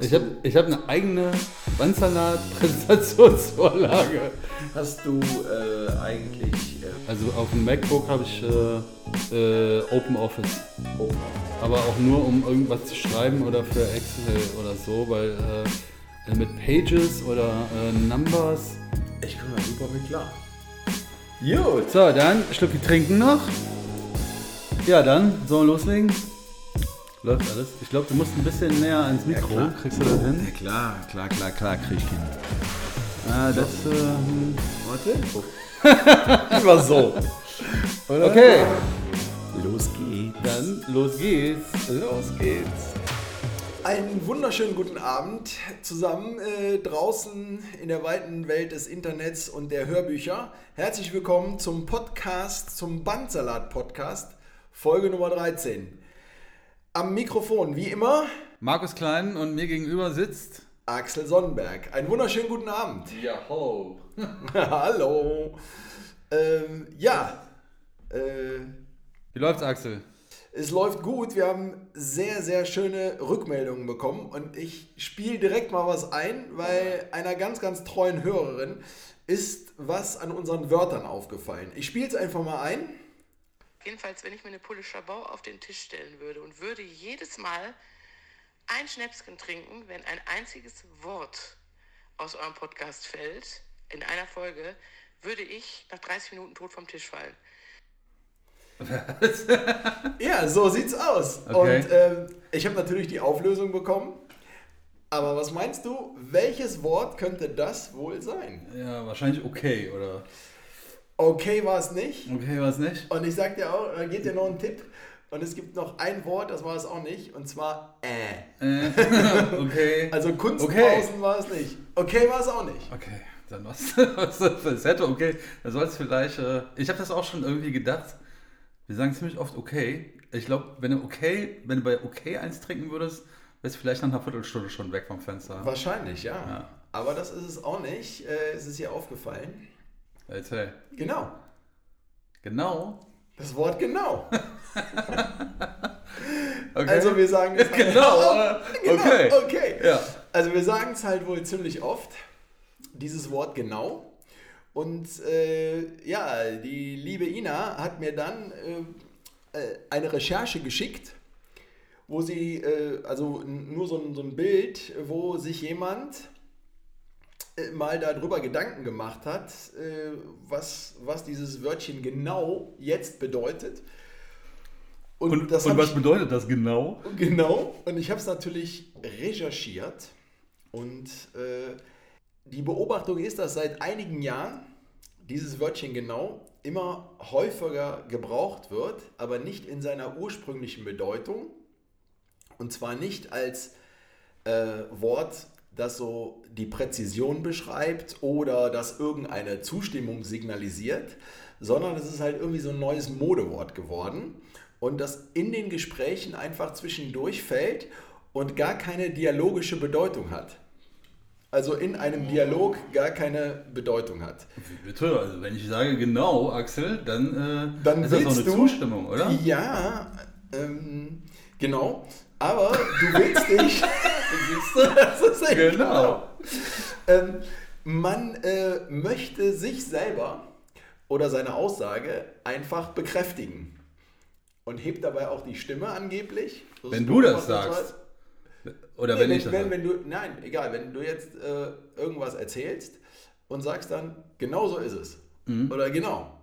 Ich habe ich hab eine eigene Bandsalat-Präsentationsvorlage. Hast du äh, eigentlich äh, Also auf dem MacBook habe ich äh, äh, Open Office. Aber auch nur, um irgendwas zu schreiben oder für Excel oder so, weil äh, mit Pages oder äh, Numbers. Ich komme da super mit klar. Gut. So, dann Schlucki trinken noch. Ja, dann sollen wir loslegen. Läuft alles. Ich glaube, du musst ein bisschen näher ans Mikro. klar. Kriegst du das hin? Ja, klar, klar, klar, klar, krieg ich hin. Ah, das. Äh, hm. Warte. Immer so. Oder? okay, Los geht's. dann los geht's. Los geht's. Einen wunderschönen guten Abend zusammen äh, draußen in der weiten Welt des Internets und der Hörbücher. Herzlich willkommen zum Podcast, zum Bandsalat-Podcast, Folge Nummer 13. Am Mikrofon, wie immer, Markus Klein und mir gegenüber sitzt. Axel Sonnenberg. Einen wunderschönen guten Abend. Ja, ho. Hallo. Ähm, ja, äh, Wie läuft's, Axel? Es läuft gut. Wir haben sehr, sehr schöne Rückmeldungen bekommen und ich spiele direkt mal was ein, weil einer ganz, ganz treuen Hörerin ist was an unseren Wörtern aufgefallen. Ich spiele es einfach mal ein. Jedenfalls, wenn ich mir eine Pulle Schabau auf den Tisch stellen würde und würde jedes Mal ein Schnäpschen trinken, wenn ein einziges Wort aus eurem Podcast fällt, in einer Folge, würde ich nach 30 Minuten tot vom Tisch fallen. Ja, so sieht's aus. Okay. Und ähm, ich habe natürlich die Auflösung bekommen. Aber was meinst du, welches Wort könnte das wohl sein? Ja, wahrscheinlich okay, oder? Okay war es nicht. Okay, was nicht? Und ich sag dir auch, da geht dir noch ein Tipp. Und es gibt noch ein Wort, das war es auch nicht, und zwar äh. Äh, okay. Also Kunstpausen Okay. war es nicht. Okay war es auch nicht. Okay, dann was, was das hätte okay. Da soll es vielleicht. Äh, ich habe das auch schon irgendwie gedacht. Wir sagen ziemlich oft okay. Ich glaube, wenn du okay, wenn du bei okay eins trinken würdest, wärst du vielleicht nach einer Viertelstunde schon weg vom Fenster. Wahrscheinlich, ja. Ja. Aber das ist es auch nicht. Äh, es ist hier aufgefallen. Erzähl. Genau. Genau. Das Wort genau. Okay. Also wir sagen es Genau, äh, genau, okay. okay. Ja. Also wir sagen es halt wohl ziemlich oft, dieses Wort genau. Und äh, ja, die liebe Ina hat mir dann äh, äh, eine Recherche geschickt, wo sie, äh, also nur so ein, so ein Bild, wo sich jemand mal darüber Gedanken gemacht hat, äh, was, was dieses Wörtchen genau jetzt bedeutet. Und, und hab was ich- bedeutet das genau? Genau, und ich habe es natürlich recherchiert und äh, die Beobachtung ist, dass seit einigen Jahren dieses Wörtchen genau immer häufiger gebraucht wird, aber nicht in seiner ursprünglichen Bedeutung und zwar nicht als äh, Wort, das so die Präzision beschreibt oder das irgendeine Zustimmung signalisiert, sondern es ist halt irgendwie so ein neues Modewort geworden und das in den Gesprächen einfach zwischendurch fällt und gar keine dialogische Bedeutung hat. Also in einem Dialog gar keine Bedeutung hat. Bitte, also wenn ich sage genau, Axel, dann, äh, Dann ist das willst eine du, Zustimmung, oder? Ja, ähm, genau. Aber du willst dich. Siehst du? das ist echt Genau. Ähm, man äh, möchte sich selber oder seine Aussage einfach bekräftigen. Und hebt dabei auch die Stimme angeblich. Das Wenn du das sagst. Oder Nee, wenn wenn, ich das wenn, wenn du, nein, egal, wenn du jetzt äh, irgendwas erzählst und sagst dann, genau so ist es. Mhm. Oder genau.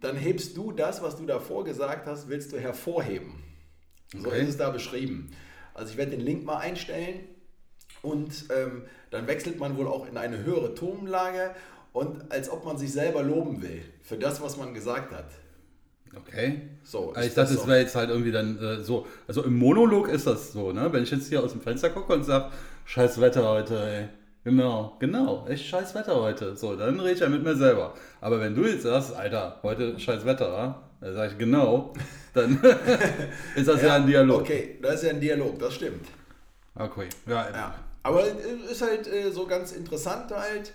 Dann hebst du das, was du davor gesagt hast, willst du hervorheben. So Okay. ist es da beschrieben. Also ich werde den Link mal einstellen und ähm, dann wechselt man wohl auch in eine höhere Tonlage und als ob man sich selber loben will für das, was man gesagt hat. Okay. So, Also ich dachte, es so? wäre jetzt halt irgendwie dann äh, so. Also im Monolog ist das so, ne? Wenn ich jetzt hier aus dem Fenster gucke und sage, scheiß Wetter heute, ey. Genau, genau, echt scheiß Wetter heute. So, dann rede ich ja mit mir selber. Aber wenn du jetzt sagst, Alter, heute scheiß Wetter, dann sage ich genau, dann ist das ja, ein Dialog. Okay, das ist ja ein Dialog, das stimmt. Okay, ja, Ja, aber es ist halt äh, so ganz interessant halt.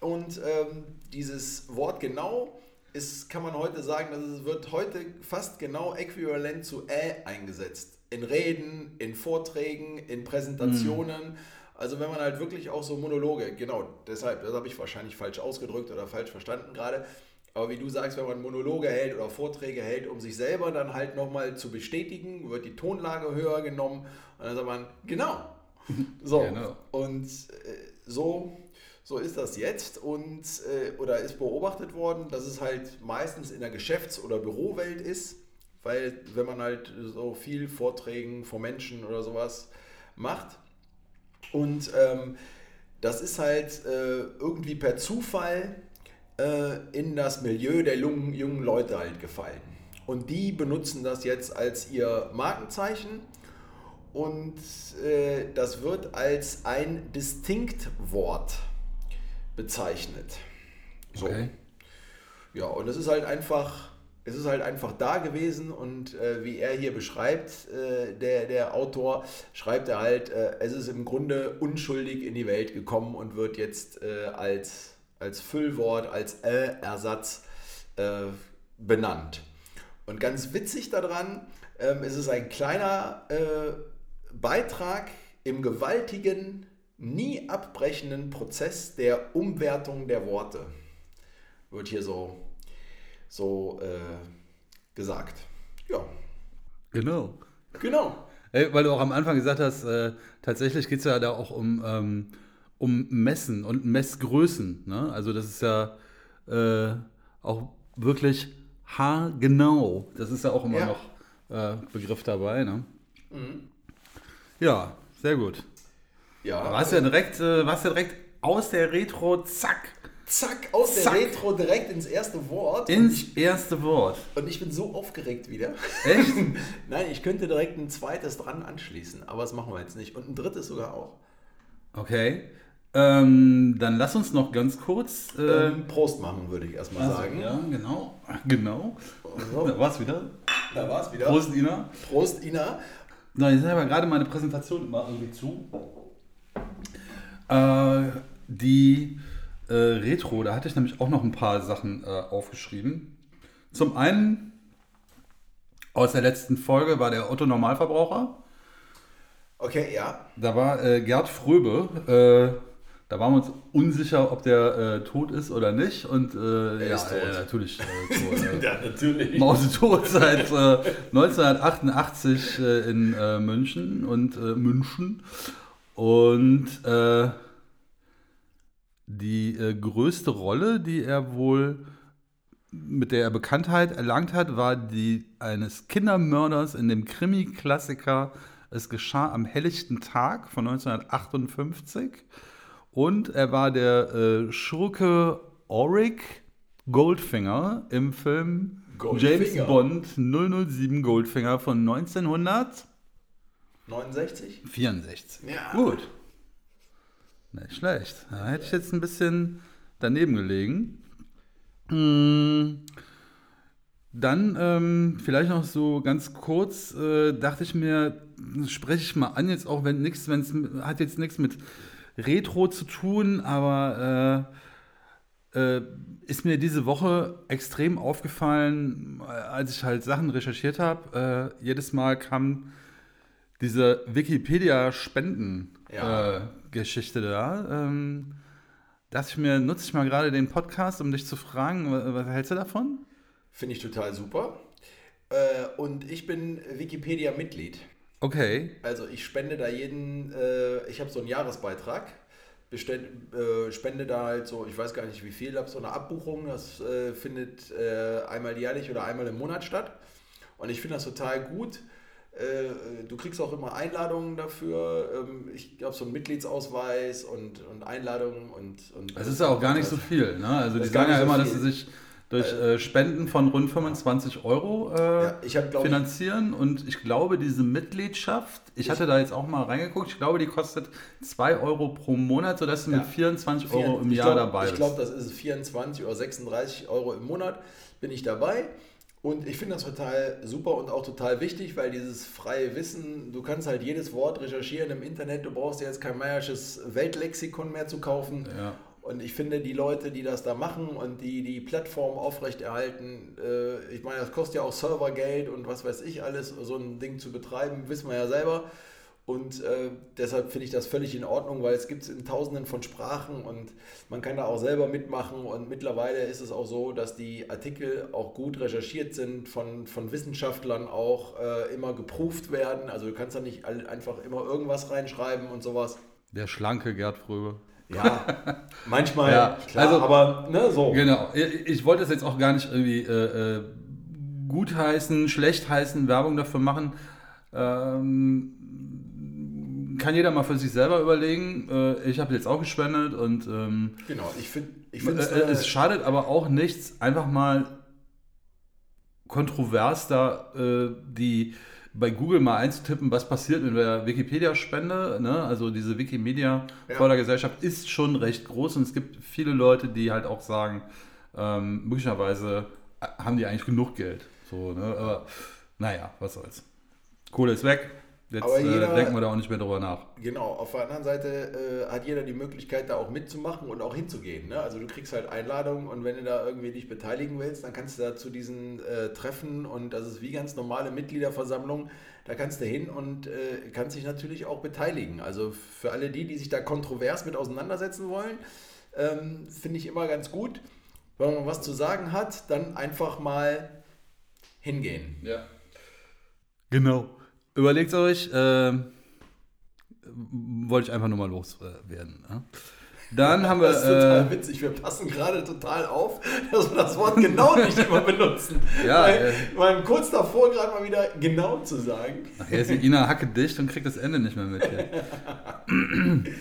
Und ähm, dieses Wort genau ist, kann man heute sagen, dass es wird heute fast genau äquivalent zu ä eingesetzt. in Reden, in Vorträgen, in Präsentationen. Also wenn man halt wirklich auch so Monologe, genau, deshalb, das habe ich wahrscheinlich falsch ausgedrückt oder falsch verstanden gerade. Aber wie du sagst, wenn man Monologe hält oder Vorträge hält, um sich selber dann halt nochmal zu bestätigen, wird die Tonlage höher genommen und dann sagt man, genau. So. Genau. Und äh, so, so ist das jetzt und äh, oder ist beobachtet worden, dass es halt meistens in der Geschäfts- oder Bürowelt ist, weil wenn man halt so viel Vorträgen vor Menschen oder sowas macht und ähm, das ist halt äh, irgendwie per Zufall äh, in das Milieu der jungen, jungen Leute halt gefallen. Und die benutzen das jetzt als ihr Markenzeichen und äh, das wird als ein Distinktwort bezeichnet. So. Okay. Ja, und es ist halt einfach, es ist halt einfach da gewesen und äh, wie er hier beschreibt, äh, der, der Autor, schreibt er halt, äh, es ist im Grunde unschuldig in die Welt gekommen und wird jetzt äh, als, als Füllwort, als Äh-Ersatz äh, benannt. Und ganz witzig daran, ähm, es ist ein kleiner äh, Beitrag im gewaltigen, nie abbrechenden Prozess der Umwertung der Worte. Wird hier so, so äh, gesagt. Ja, Genau. genau. Ey, weil du auch am Anfang gesagt hast, äh, tatsächlich geht es ja da auch um, ähm, um Messen und Messgrößen. Ne? Also das ist ja äh, auch wirklich haargenau. Das ist ja auch immer Ja. noch äh, Begriff dabei. Ne? Ja, sehr gut. Ja, Warst ja direkt, äh, warst ja direkt aus der Retro, zack, zack, aus der Zack. Retro direkt ins erste Wort. ins ich, erste Wort. und ich bin so aufgeregt wieder. Echt? Nein, ich könnte direkt ein zweites dran anschließen, aber das machen wir jetzt nicht. Und ein drittes sogar auch. Okay. Ähm, dann lass uns noch ganz kurz. Äh, Ähm, Prost machen, würde ich erstmal also, sagen. Ja, genau. Genau. So. Da war's wieder. Da war es wieder. Prost, Ina. Prost, Ina. So, jetzt ist aber gerade meine Präsentation immer irgendwie zu. Äh, die äh, Retro, da hatte ich nämlich auch noch ein paar Sachen äh, aufgeschrieben. Zum einen aus der letzten Folge war der Otto Normalverbraucher. Okay, ja. Da war äh, Gerd Fröbe. Äh, da waren wir uns unsicher, ob der äh, tot ist oder nicht. Und äh, ist tot. äh, natürlich äh, tot. äh. Ja, natürlich. Mausetot seit äh, 1988 äh, in äh, München und äh, München. Und äh, die äh, größte Rolle, die er wohl mit der er Bekanntheit erlangt hat, war die eines Kindermörders in dem Krimi-Klassiker Es geschah am helllichten Tag von 1958. Und er war der äh, Schurke Auric Goldfinger im Film Goldfinger. James Bond 007 Goldfinger von 1964. 69? Ja. Gut. Nicht schlecht. Da hätte ich jetzt ein bisschen daneben gelegen. Hm. Dann ähm, vielleicht noch so ganz kurz, äh, dachte ich mir, spreche ich mal an, jetzt auch wenn nichts, wenn es hat jetzt nichts mit Retro zu tun, aber äh, äh, ist mir diese Woche extrem aufgefallen, äh, als ich halt Sachen recherchiert habe. Äh, jedes Mal kam diese Wikipedia-Spenden-Geschichte Ja. da. Ähm, dachte ich mir, nutze ich mal gerade den Podcast, um dich zu fragen, wa- was hältst du davon? Finde ich total super. Äh, und ich bin Wikipedia-Mitglied. Okay. Also ich spende da jeden, äh, ich habe so einen Jahresbeitrag, bestell, äh, spende da halt so, ich weiß gar nicht wie viel, habe so eine Abbuchung, das äh, findet äh, einmal jährlich oder einmal im Monat statt. Und ich finde das total gut. Äh, du kriegst auch immer Einladungen dafür. Ähm, ich habe so einen Mitgliedsausweis und, und Einladungen und, und Es ist ja auch gar nicht so viel. Ne? Also die sagen ja nicht so immer, dass sie sich durch äh, Spenden von rund 25 Euro äh, Ja, ich hab, glaub ich- finanzieren. Und ich glaube, diese Mitgliedschaft, ich hatte da jetzt auch mal reingeguckt, ich glaube, die kostet 2 Euro pro Monat, sodass du Ja. mit 24 Euro im ich Jahr glaub, dabei Ich bist. glaube, das ist 24 oder 36 Euro im Monat bin ich dabei. Und ich finde das total super und auch total wichtig, weil dieses freie Wissen, du kannst halt jedes Wort recherchieren im Internet, du brauchst jetzt kein meiersches Weltlexikon mehr zu kaufen. Ja. Und ich finde, die Leute, die das da machen und die die Plattform aufrechterhalten, äh, ich meine, das kostet ja auch Servergeld und was weiß ich alles, so ein Ding zu betreiben, wissen wir ja selber. Und äh, deshalb finde ich das völlig in Ordnung, weil es gibt es in tausenden von Sprachen und man kann da auch selber mitmachen. Und mittlerweile ist es auch so, dass die Artikel auch gut recherchiert sind, von, von Wissenschaftlern auch äh, immer geprüft werden. Also du kannst da nicht einfach immer irgendwas reinschreiben und sowas. Der schlanke Gerd Fröbe. Ja, manchmal, ja, klar, also, aber ne, so. Genau, ich wollte es jetzt auch gar nicht irgendwie äh, äh, gut heißen, schlecht heißen, Werbung dafür machen. Ähm, kann jeder mal für sich selber überlegen. Äh, ich habe jetzt auch gespendet und ähm, genau, ich finde, ich äh, äh, es schadet aber auch nichts, einfach mal kontrovers da äh, die bei Google mal einzutippen, was passiert mit der Wikipedia-Spende. Ne? Also diese Wikimedia-Fördergesellschaft ja. ist schon recht groß und es gibt viele Leute, die halt auch sagen, ähm, möglicherweise haben die eigentlich genug Geld. So, ne? Aber naja, was soll's. Kohle ist weg. Jetzt Aber äh, jeder, äh, denken wir da auch nicht mehr drüber nach. Genau, auf der anderen Seite äh, hat jeder die Möglichkeit, da auch mitzumachen und auch hinzugehen. Ne? Also du kriegst halt Einladungen und wenn du da irgendwie dich beteiligen willst, dann kannst du da zu diesen äh, Treffen und das ist wie ganz normale Mitgliederversammlung, da kannst du hin und äh, kannst dich natürlich auch beteiligen. Also für alle die, die sich da kontrovers mit auseinandersetzen wollen, ähm, finde ich immer ganz gut. Wenn man was zu sagen hat, dann einfach mal hingehen. Ja. Genau. Überlegt euch, äh, wollte ich einfach nur mal loswerden. Ja? Dann haben wir. Das ist total äh, witzig. Wir passen gerade total auf, dass wir das Wort genau nicht immer benutzen. Ja, weil, äh, waren kurz davor, gerade mal wieder genau zu sagen. Nachher ist Ina Hacke dicht und kriegt das Ende nicht mehr mit.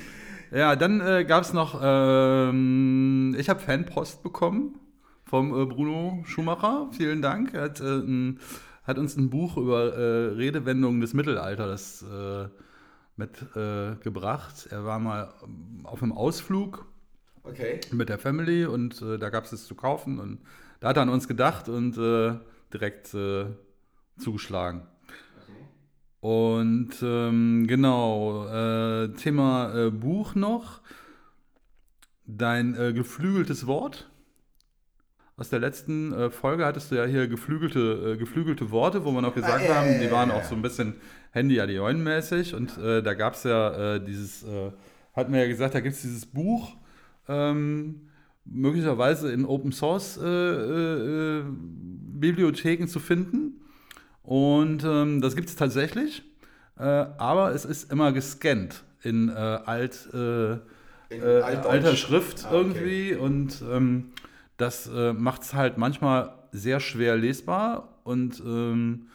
Ja, dann äh, gab es noch. Ähm, ich habe Fanpost bekommen vom äh, Bruno Schumacher. Vielen Dank. Er hat äh, ein hat uns ein Buch über äh, Redewendungen des Mittelalters äh, mitgebracht. Äh, er war mal auf einem Ausflug okay. mit der Family und äh, da gab es es zu kaufen und da hat er an uns gedacht und äh, direkt äh, zugeschlagen. Und ähm, genau, Thema Buch noch. Dein geflügeltes Wort aus der letzten äh, Folge hattest du ja hier geflügelte, äh, geflügelte Worte, wo wir noch gesagt ah, haben, die waren auch so ein bisschen handy adion mäßig und äh, da gab es ja äh, dieses, äh, hatten wir ja gesagt, da gibt es dieses Buch, ähm, möglicherweise in Open Source äh, Bibliotheken zu finden. Und ähm, das gibt es tatsächlich, aber es ist immer gescannt in alt, in alter Schrift ah, okay. irgendwie. Und ähm, das äh, macht es halt manchmal sehr schwer lesbar und ähm,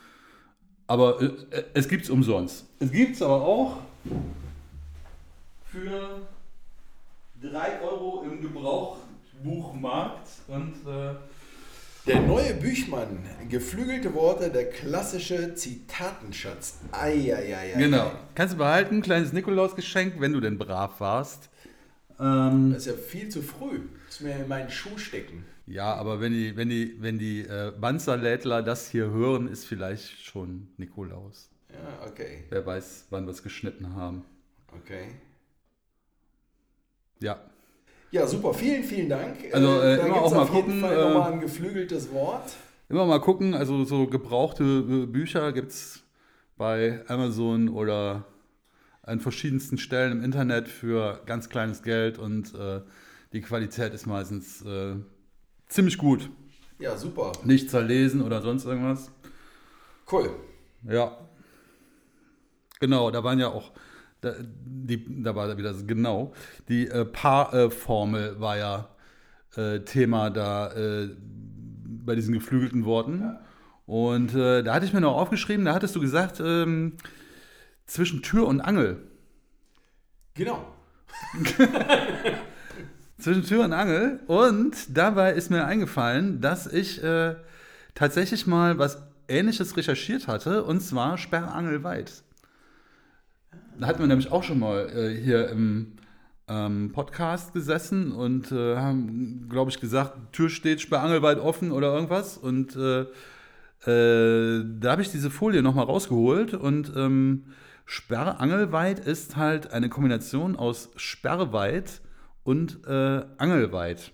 aber äh, es gibt es umsonst. Es gibt es aber auch für 3 Euro im Gebrauchbuchmarkt und äh, der neue Büchmann, geflügelte Worte, der klassische Zitatenschatz. Eieiei. Genau. Kannst du behalten, kleines Nikolausgeschenk, wenn du denn brav warst. Ähm, das ist ja viel zu früh mir in meinen Schuh stecken. Ja, aber wenn die, wenn die, wenn die äh, Banzerlädler das hier hören, ist vielleicht schon Nikolaus. Ja, okay. Wer weiß, wann wir es geschnitten haben. Okay. Ja. Ja, super. Vielen, vielen Dank. Also äh, immer auch mal gucken. Fall äh, nochmal ein geflügeltes Wort. Immer mal gucken. Also so gebrauchte äh, Bücher gibt es bei Amazon oder an verschiedensten Stellen im Internet für ganz kleines Geld und äh, die Qualität ist meistens äh, ziemlich gut. Ja, super. Nicht zerlesen oder sonst irgendwas. Cool. Ja. Genau, da waren ja auch, da, die, da war wieder genau, die äh, Paarformel war ja äh, Thema da äh, bei diesen geflügelten Worten. Ja. Und äh, da hatte ich mir noch aufgeschrieben, da hattest du gesagt, ähm, zwischen Tür und Angel. Genau. zwischen Tür und Angel. Und dabei ist mir eingefallen, dass ich äh, tatsächlich mal was Ähnliches recherchiert hatte, und zwar Sperrangelweit. Da hatten wir nämlich auch schon mal äh, hier im ähm, Podcast gesessen und äh, haben, glaube ich, gesagt, Tür steht sperrangelweit offen oder irgendwas. Und äh, äh, da habe ich diese Folie nochmal rausgeholt und ähm, Sperrangelweit ist halt eine Kombination aus Sperrweit und äh, Angelweit.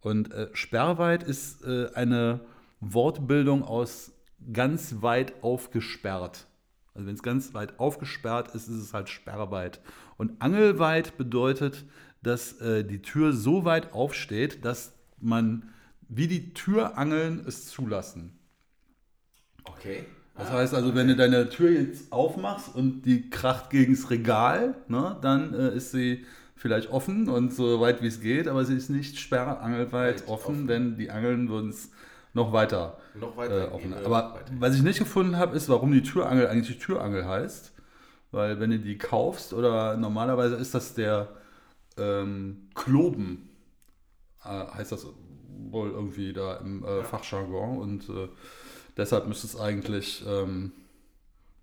Und äh, Sperrweit ist äh, eine Wortbildung aus ganz weit aufgesperrt. Also wenn es ganz weit aufgesperrt ist, ist es halt sperrweit. Und Angelweit bedeutet, dass äh, die Tür so weit aufsteht, dass man wie die Türangeln es zulassen. Okay. Das heißt also, wenn du deine Tür jetzt aufmachst und die kracht gegens Regal, ne, dann äh, ist sie vielleicht offen und so weit wie es geht, aber sie ist nicht sperrangelweit Weit offen, offen. denn die Angeln würden es noch weiter, Noch weiter äh, offen. Aber weiter. was ich nicht gefunden habe, ist, warum die Türangel eigentlich Türangel heißt. Weil wenn du die kaufst oder normalerweise ist das der ähm, Kloben, äh, heißt das wohl irgendwie da im äh, Fachjargon und äh, deshalb müsste es eigentlich ähm,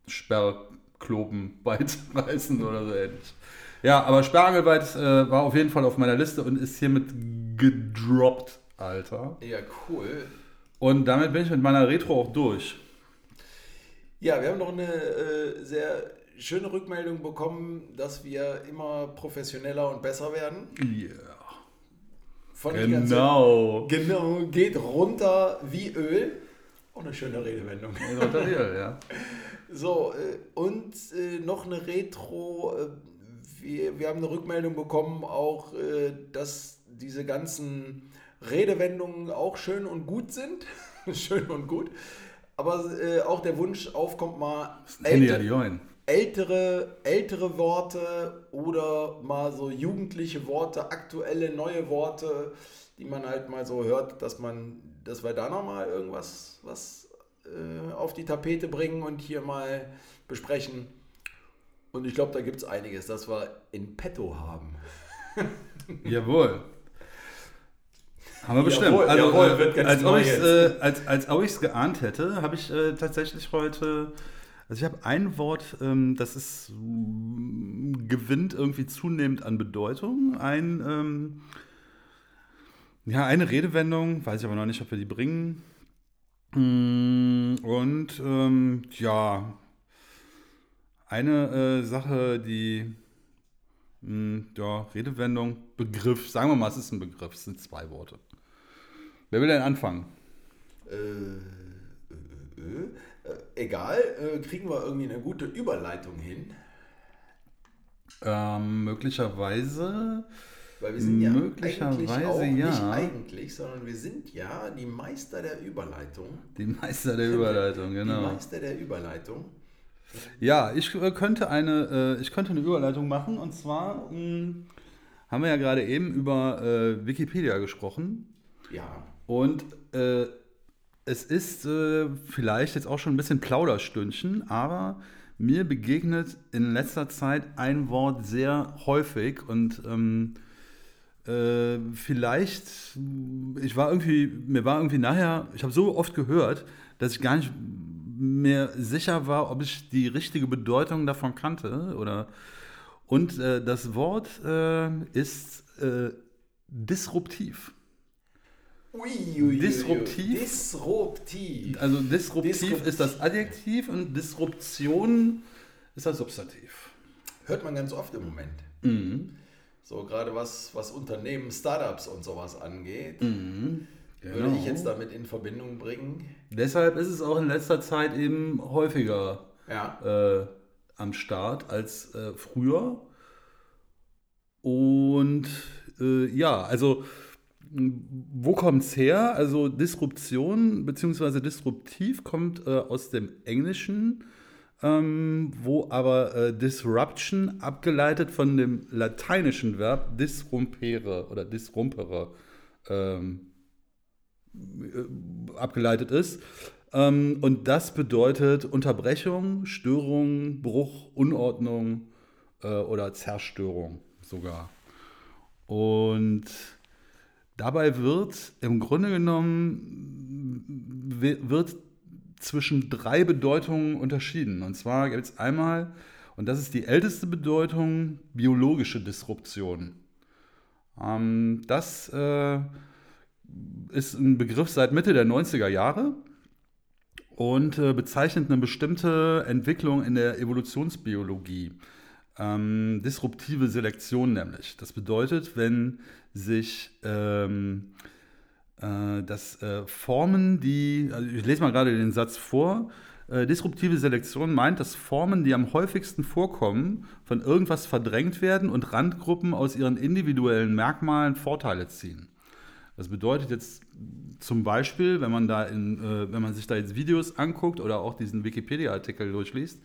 Sperrkloben weit reißen oder so ähnlich. Ja, aber Sperrangelweit äh, war auf jeden Fall auf meiner Liste und ist hiermit gedroppt, Alter. Ja, cool. Und damit bin ich mit meiner Retro auch durch. Ja, wir haben noch eine äh, sehr schöne Rückmeldung bekommen, dass wir immer professioneller und besser werden. Yeah. Von Genau. Genau, geht runter wie Öl. Auch eine schöne Redewendung. Ja. So, äh, und äh, noch eine Retro. Äh, wir, wir haben eine Rückmeldung bekommen, auch, dass diese ganzen Redewendungen auch schön und gut sind. schön und gut. Aber auch der Wunsch aufkommt, mal Handy älte- Adioin. ältere, ältere Worte oder mal so jugendliche Worte, aktuelle neue Worte, die man halt mal so hört, dass man, dass wir da nochmal irgendwas was, äh, auf die Tapete bringen und hier mal besprechen. Und ich glaube, da gibt es einiges, das wir in petto haben. Jawohl. Haben wir bestimmt. Jawohl, also, jawohl, äh, als, ob äh, als, als ob ich es geahnt hätte, habe ich äh, tatsächlich heute. Also ich habe ein Wort, ähm, das ist mm, gewinnt irgendwie zunehmend an Bedeutung. Ein, ähm, ja, eine Redewendung, weiß ich aber noch nicht, ob wir die bringen. Mm, Und ähm, ja, eine äh, Sache, die mm, ja, Redewendung, Begriff, sagen wir mal, es ist ein Begriff, es sind zwei Worte. Wer will denn anfangen? Äh, äh, äh, äh, egal, äh, kriegen wir irgendwie eine gute Überleitung hin. Ähm, möglicherweise, Weil wir sind ja Möglicherweise eigentlich auch nicht ja. eigentlich, sondern wir sind ja die Meister der Überleitung. die Meister der Überleitung, Die genau. Meister der Überleitung. Ja, ich äh, könnte eine, äh, ich könnte eine Überleitung machen und zwar mh, haben wir ja gerade eben über äh, Wikipedia gesprochen Ja. und äh, es ist äh, vielleicht jetzt auch schon ein bisschen Plauderstündchen, aber mir begegnet in letzter Zeit ein Wort sehr häufig und ähm, äh, vielleicht, ich war irgendwie, mir war irgendwie nachher, ich habe so oft gehört, dass ich gar nicht mehr sicher war, ob ich die richtige Bedeutung davon kannte oder und äh, das Wort äh, ist äh, disruptiv. Ui, ui, ui, ui. Disruptiv? Disruptiv. Also disruptiv Disruptiv. ist das Adjektiv und Disruption ist das Substantiv. Hört man ganz oft im Moment. Mhm. So gerade was, was Unternehmen, Startups und sowas angeht, Mhm. würde ich jetzt damit in Verbindung bringen. Deshalb ist es auch in letzter Zeit eben häufiger Ja. äh, am Start als äh, früher. Und äh, ja, also wo kommt es her? Also Disruption bzw. disruptiv kommt äh, aus dem Englischen, ähm, wo aber äh, Disruption abgeleitet von dem lateinischen Verb disrumpere oder disrumpere ähm, äh, abgeleitet ist. Ähm, und das bedeutet Unterbrechung, Störung, Bruch, Unordnung äh, oder Zerstörung sogar. Und dabei wird im Grunde genommen wi- wird zwischen drei Bedeutungen unterschieden. Und zwar gibt es einmal, und das ist die älteste Bedeutung, biologische Disruption. Ähm, das äh, ist ein Begriff seit Mitte der 90er Jahre und äh, bezeichnet eine bestimmte Entwicklung in der Evolutionsbiologie. Ähm, disruptive Selektion nämlich. Das bedeutet, wenn sich ähm, äh, das äh, Formen, die, also ich lese mal gerade den Satz vor, äh, disruptive Selektion meint, dass Formen, die am häufigsten vorkommen, von irgendwas verdrängt werden und Randgruppen aus ihren individuellen Merkmalen Vorteile ziehen. Das bedeutet jetzt zum Beispiel, wenn man, da in, äh, wenn man sich da jetzt Videos anguckt oder auch diesen Wikipedia-Artikel durchliest,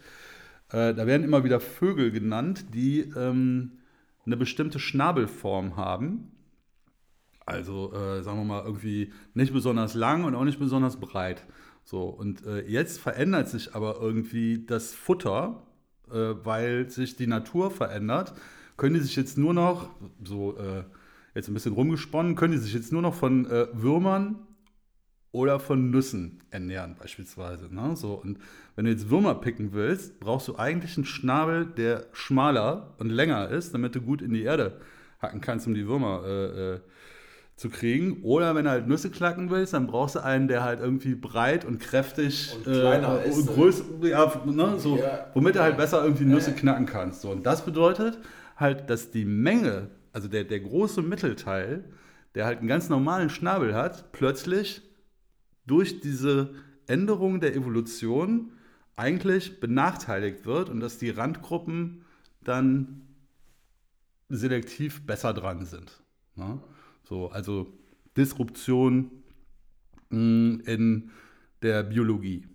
äh, da werden immer wieder Vögel genannt, die ähm, eine bestimmte Schnabelform haben. Also äh, sagen wir mal irgendwie nicht besonders lang und auch nicht besonders breit. So, und äh, jetzt verändert sich aber irgendwie das Futter, äh, weil sich die Natur verändert. Können die sich jetzt nur noch, so äh, jetzt ein bisschen rumgesponnen, können die sich jetzt nur noch von äh, Würmern oder von Nüssen ernähren, beispielsweise. Ne? So, und wenn du jetzt Würmer picken willst, brauchst du eigentlich einen Schnabel, der schmaler und länger ist, damit du gut in die Erde hacken kannst, um die Würmer äh, äh, zu kriegen. Oder wenn du halt Nüsse knacken willst, dann brauchst du einen, der halt irgendwie breit und kräftig Und kleiner äh, ist, und größer, ja, ne, so, Ja. womit du halt besser irgendwie Nüsse knacken kannst. So. Und das bedeutet halt, dass die Menge, also der, der große Mittelteil, der halt einen ganz normalen Schnabel hat, plötzlich durch diese Änderung der Evolution eigentlich benachteiligt wird und dass die Randgruppen dann selektiv besser dran sind. Ne? So, also Disruption mh, in der Biologie.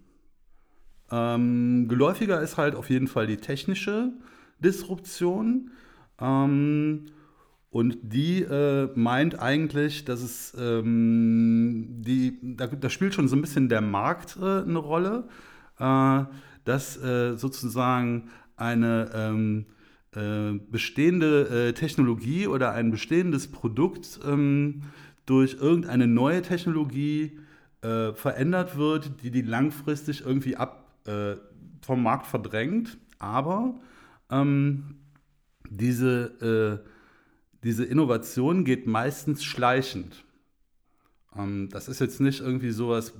Ähm, geläufiger ist halt auf jeden Fall die technische Disruption. Ähm, und die äh, meint eigentlich, dass es ähm, die, da, da spielt schon so ein bisschen der Markt äh, eine Rolle, äh, dass äh, sozusagen eine ähm, äh, bestehende äh, Technologie oder ein bestehendes Produkt ähm, durch irgendeine neue Technologie äh, verändert wird, die die langfristig irgendwie ab, äh, vom Markt verdrängt. Aber ähm, diese, äh, diese Innovation geht meistens schleichend. Ähm, das ist jetzt nicht irgendwie sowas,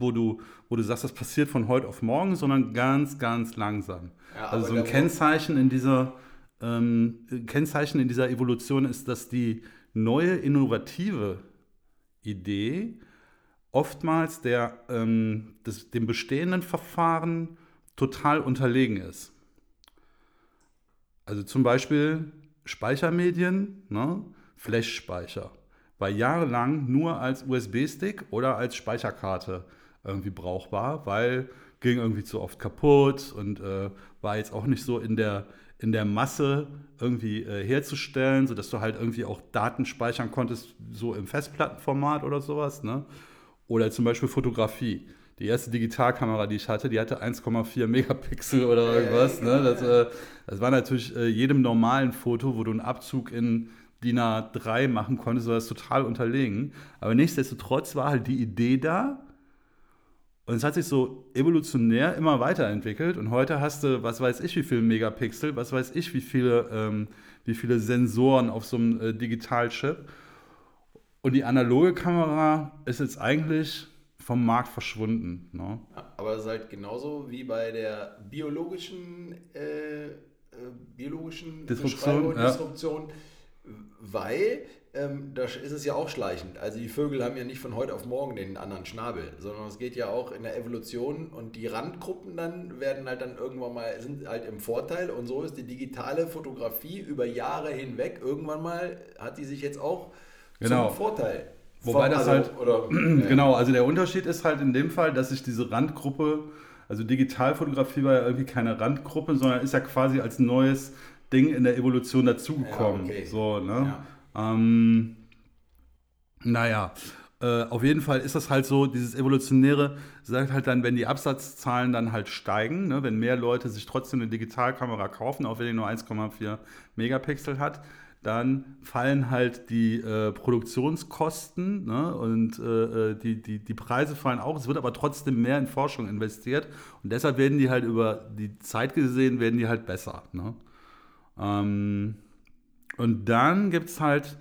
wo du, wo du sagst, das passiert von heute auf morgen, sondern ganz, ganz langsam. Ja, also so ein Kennzeichen in dieser ähm, Kennzeichen in dieser Evolution ist, dass die neue innovative Idee oftmals der, ähm, des, dem bestehenden Verfahren total unterlegen ist. Also zum Beispiel Speichermedien, ne? Flash-Speicher, war jahrelang nur als USB-Stick oder als Speicherkarte irgendwie brauchbar, weil ging irgendwie zu oft kaputt und äh, war jetzt auch nicht so in der, in der Masse irgendwie äh, herzustellen, sodass du halt irgendwie auch Daten speichern konntest, so im Festplattenformat oder sowas. Ne? Oder zum Beispiel Fotografie. Die erste Digitalkamera, die ich hatte, die hatte 1,4 Megapixel oder irgendwas. Ne? Das, äh, das war natürlich äh, jedem normalen Foto, wo du einen Abzug in DIN A3 machen konntest, war das total unterlegen. Aber nichtsdestotrotz war halt die Idee da. Und es hat sich so evolutionär immer weiterentwickelt. Und heute hast du, was weiß ich, wie viele Megapixel, was weiß ich, wie viele, ähm, wie viele Sensoren auf so einem äh, Digitalchip. Und die analoge Kamera ist jetzt eigentlich vom Markt verschwunden. Ne? Aber das ist halt genauso wie bei der biologischen, äh, äh, biologischen Disruption, Beschreibung, ja. Disruption, weil ähm, da ist es ja auch schleichend. Also die Vögel haben ja nicht von heute auf morgen den anderen Schnabel, sondern es geht ja auch in der Evolution und die Randgruppen dann werden halt dann irgendwann mal, sind halt im Vorteil und so ist die digitale Fotografie über Jahre hinweg, irgendwann mal hat die sich jetzt auch Genau. zum Vorteil. Wobei das also, halt- oder. Genau, also der Unterschied ist halt in dem Fall, dass sich diese Randgruppe, also Digitalfotografie war ja irgendwie keine Randgruppe, sondern ist ja quasi als neues Ding in der Evolution dazugekommen. Ja, okay. So, ne? Ja. Ähm, naja, äh, auf jeden Fall ist das halt so, dieses Evolutionäre sagt halt dann, wenn die Absatzzahlen dann halt steigen, ne, wenn mehr Leute sich trotzdem eine Digitalkamera kaufen, auch wenn die nur 1,4 Megapixel hat, dann fallen halt die äh, Produktionskosten ne, und äh, äh, die, die, die Preise fallen auch. Es wird aber trotzdem mehr in Forschung investiert und deshalb werden die halt über die Zeit gesehen, werden die halt besser. Ne? Ähm, und dann gibt es halt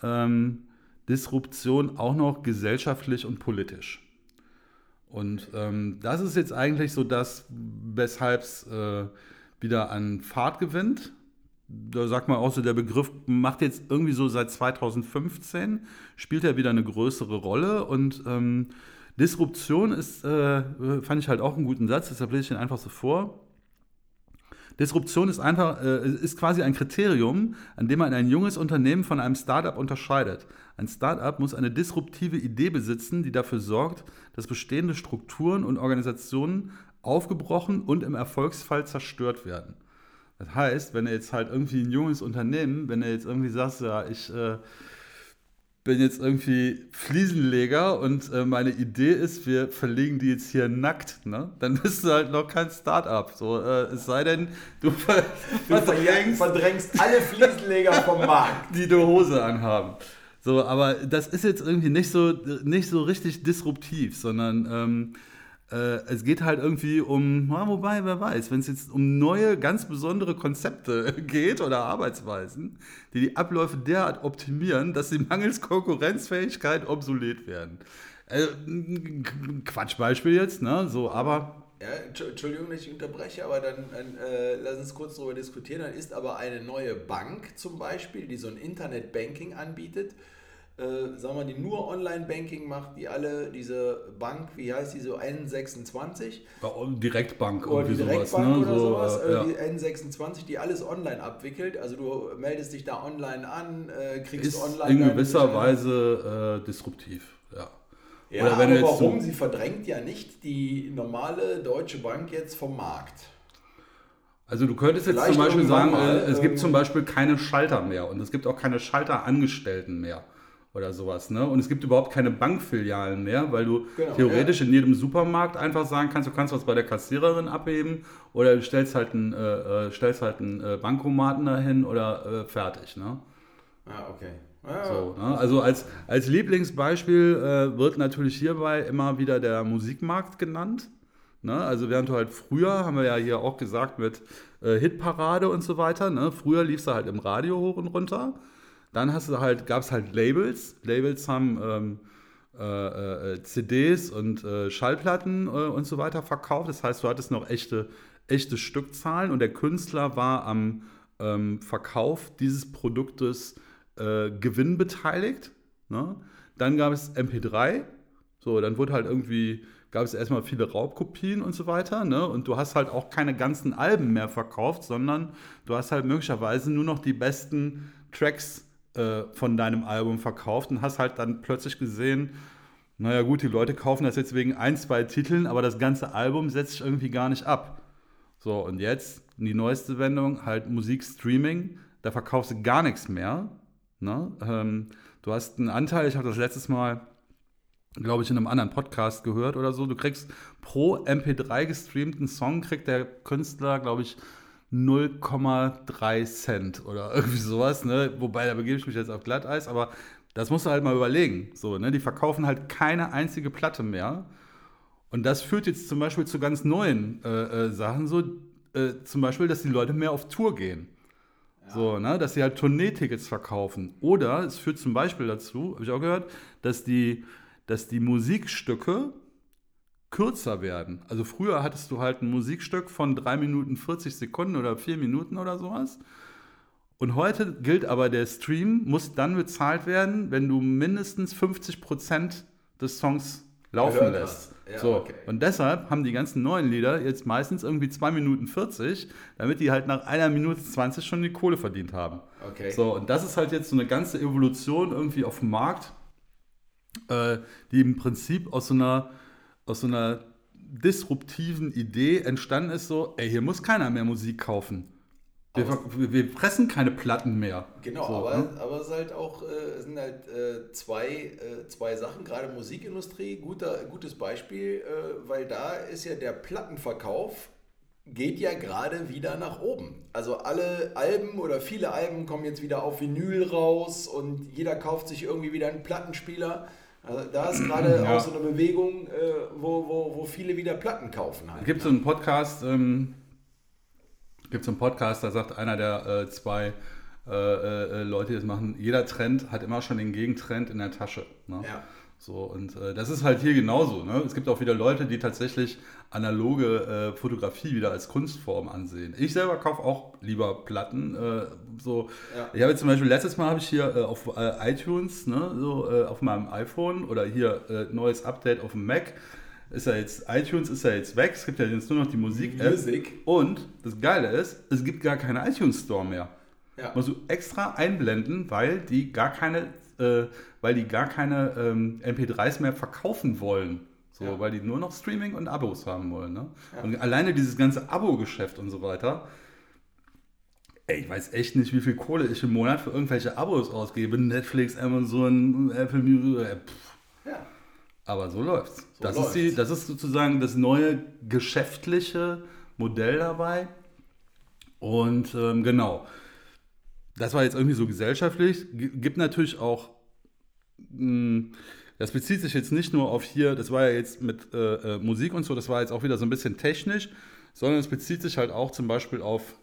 ähm, Disruption auch noch gesellschaftlich und politisch. Und ähm, das ist jetzt eigentlich so das, weshalb es äh, wieder an Fahrt gewinnt. Da sagt man auch so, der Begriff macht jetzt irgendwie so seit 2015, spielt er wieder eine größere Rolle und ähm, Disruption ist, äh, fand ich halt auch einen guten Satz, deshalb lese ich den einfach so vor. Disruption ist einfach, äh, ist quasi ein Kriterium, an dem man ein junges Unternehmen von einem Startup unterscheidet. Ein Startup muss eine disruptive Idee besitzen, die dafür sorgt, dass bestehende Strukturen und Organisationen aufgebrochen und im Erfolgsfall zerstört werden. Das heißt, wenn du jetzt halt irgendwie ein junges Unternehmen, wenn du jetzt irgendwie sagst, ja, ich äh, bin jetzt irgendwie Fliesenleger und äh, meine Idee ist, wir verlegen die jetzt hier nackt, ne? Dann bist du halt noch kein Start-up. So, äh, es sei denn, du, ver du verdrängst, verdrängst alle Fliesenleger vom Markt. Die eine Hose anhaben. So, aber das ist jetzt irgendwie nicht so, nicht so richtig disruptiv, sondern ähm, äh, es geht halt irgendwie um, na, wobei, wer weiß, wenn es jetzt um neue, ganz besondere Konzepte geht oder Arbeitsweisen, die die Abläufe derart optimieren, dass sie mangels Konkurrenzfähigkeit obsolet werden. Äh, Quatschbeispiel jetzt, ne? So, aber ja, Entschuldigung, dass ich unterbreche, aber dann, dann äh, lass uns kurz darüber diskutieren. Dann ist aber eine neue Bank zum Beispiel, die so ein Internet-Banking anbietet, äh, sagen wir, die nur Online-Banking macht, die alle diese Bank, wie heißt die so, N26? Direktbank oder die Direktbank sowas, ne? oder so, sowas, äh, ja. die N26, die alles online abwickelt. Also du meldest dich da online an, äh, kriegst ist online. In gewisser Weise äh, disruptiv, ja. Ja, aber warum? So Sie verdrängt ja nicht die normale Deutsche Bank jetzt vom Markt. Also du könntest jetzt Vielleicht zum Beispiel sagen, mal, es gibt zum Beispiel keine Schalter mehr und es gibt auch keine Schalterangestellten mehr oder sowas. Ne? Und es gibt überhaupt keine Bankfilialen mehr, weil du genau, theoretisch ja. in jedem Supermarkt einfach sagen kannst, du kannst was bei der Kassiererin abheben oder du stellst halt einen, äh, äh stellst halt einen äh, Bankomaten dahin oder äh, fertig. Ne? Ah, okay. So, ne? Also als, als Lieblingsbeispiel äh, wird natürlich hierbei immer wieder der Musikmarkt genannt. Ne? Also während du halt früher, haben wir ja hier auch gesagt, mit äh, Hitparade und so weiter, ne? früher lief es halt im Radio hoch und runter. Dann hast du halt, gab es halt Labels. Labels haben ähm, äh, äh, CDs und äh, Schallplatten äh, und so weiter verkauft. Das heißt, du hattest noch echte, echte Stückzahlen und der Künstler war am ähm, Verkauf dieses Produktes äh, Gewinn beteiligt. Ne? Dann gab es MP3. So, dann wurde halt irgendwie, gab es erstmal viele Raubkopien und so weiter. Ne? Und du hast halt auch keine ganzen Alben mehr verkauft, sondern du hast halt möglicherweise nur noch die besten Tracks äh, von deinem Album verkauft und hast halt dann plötzlich gesehen, naja gut, die Leute kaufen das jetzt wegen ein, zwei Titeln, aber das ganze Album setzt sich irgendwie gar nicht ab. So, und jetzt die neueste Wendung, halt Musikstreaming, da verkaufst du gar nichts mehr. Ne? Ähm, du hast einen Anteil, ich habe das letztes Mal, glaube ich, in einem anderen Podcast gehört oder so, du kriegst pro MP3 gestreamten Song, kriegt der Künstler, glaube ich, 0,3 Cent oder irgendwie sowas, ne? Wobei, da begebe ich mich jetzt auf Glatteis, aber das musst du halt mal überlegen. So, ne? Die verkaufen halt keine einzige Platte mehr. Und das führt jetzt zum Beispiel zu ganz neuen äh, äh, Sachen, so äh, zum Beispiel, dass die Leute mehr auf Tour gehen. Ja. So, ne? Dass sie halt Tourneetickets verkaufen. Oder es führt zum Beispiel dazu, habe ich auch gehört, dass die, dass die Musikstücke kürzer werden. Also früher hattest du halt ein Musikstück von 3 Minuten 40 Sekunden oder 4 Minuten oder sowas. Und heute gilt aber, der Stream muss dann bezahlt werden, wenn du mindestens 50 Prozent des Songs laufen lässt. Ja, so. Okay. Und deshalb haben die ganzen neuen Lieder jetzt meistens irgendwie 2 Minuten 40, damit die halt nach einer Minute 20 schon die Kohle verdient haben. Okay. So, und das ist halt jetzt so eine ganze Evolution irgendwie auf dem Markt, äh, die im Prinzip aus so einer aus so einer disruptiven Idee entstanden ist, so, ey, hier muss keiner mehr Musik kaufen. Wir, wir fressen keine Platten mehr. Genau, so, aber, ne? aber es halt auch, äh, sind halt äh, zwei, äh, zwei Sachen, gerade Musikindustrie, guter, gutes Beispiel, äh, weil da ist ja der Plattenverkauf geht ja gerade wieder nach oben. Also alle Alben oder viele Alben kommen jetzt wieder auf Vinyl raus und jeder kauft sich irgendwie wieder einen Plattenspieler. Also da ist gerade ja. auch so eine Bewegung, äh, wo, wo, wo viele wieder Platten kaufen. Halt. Gibt so einen Podcast, ähm, gibt so einen Podcast, da sagt einer der äh, zwei äh, äh, Leute, die das machen, jeder Trend hat immer schon den Gegentrend in der Tasche. Ne? Ja. So, und äh, das ist halt hier genauso. Ne? Es gibt auch wieder Leute, die tatsächlich analoge äh, Fotografie wieder als Kunstform ansehen. Ich selber kaufe auch lieber Platten. Äh, so. Ja. Ich habe jetzt zum Beispiel, letztes Mal habe ich hier äh, auf äh, iTunes, ne, so, äh, auf meinem iPhone oder hier neues Update auf dem Mac. Ist ja jetzt, iTunes ist ja jetzt weg, es gibt ja jetzt nur noch die Musik-App. Music. Und das Geile ist, es gibt gar keine iTunes Store mehr. Ja. Musst du extra einblenden, weil die gar keine, weil die gar keine ähm, MP3s mehr verkaufen wollen. So, Ja. weil die nur noch Streaming und Abos haben wollen. Ne? Ja. Und alleine dieses ganze Abo-Geschäft und so weiter. Ey, ich weiß echt nicht, wie viel Kohle ich im Monat für irgendwelche Abos ausgebe. Netflix, Amazon, Apple Music. Äh. Ja. Aber so läuft's. So das, läuft's. Ist die, das ist sozusagen das neue geschäftliche Modell dabei. Und ähm, genau. Das war jetzt irgendwie so gesellschaftlich. G- Gibt natürlich auch. Mh, Das bezieht sich jetzt nicht nur auf hier, das war ja jetzt mit äh, äh, Musik und so, das war jetzt auch wieder so ein bisschen technisch, sondern es bezieht sich halt auch zum Beispiel auf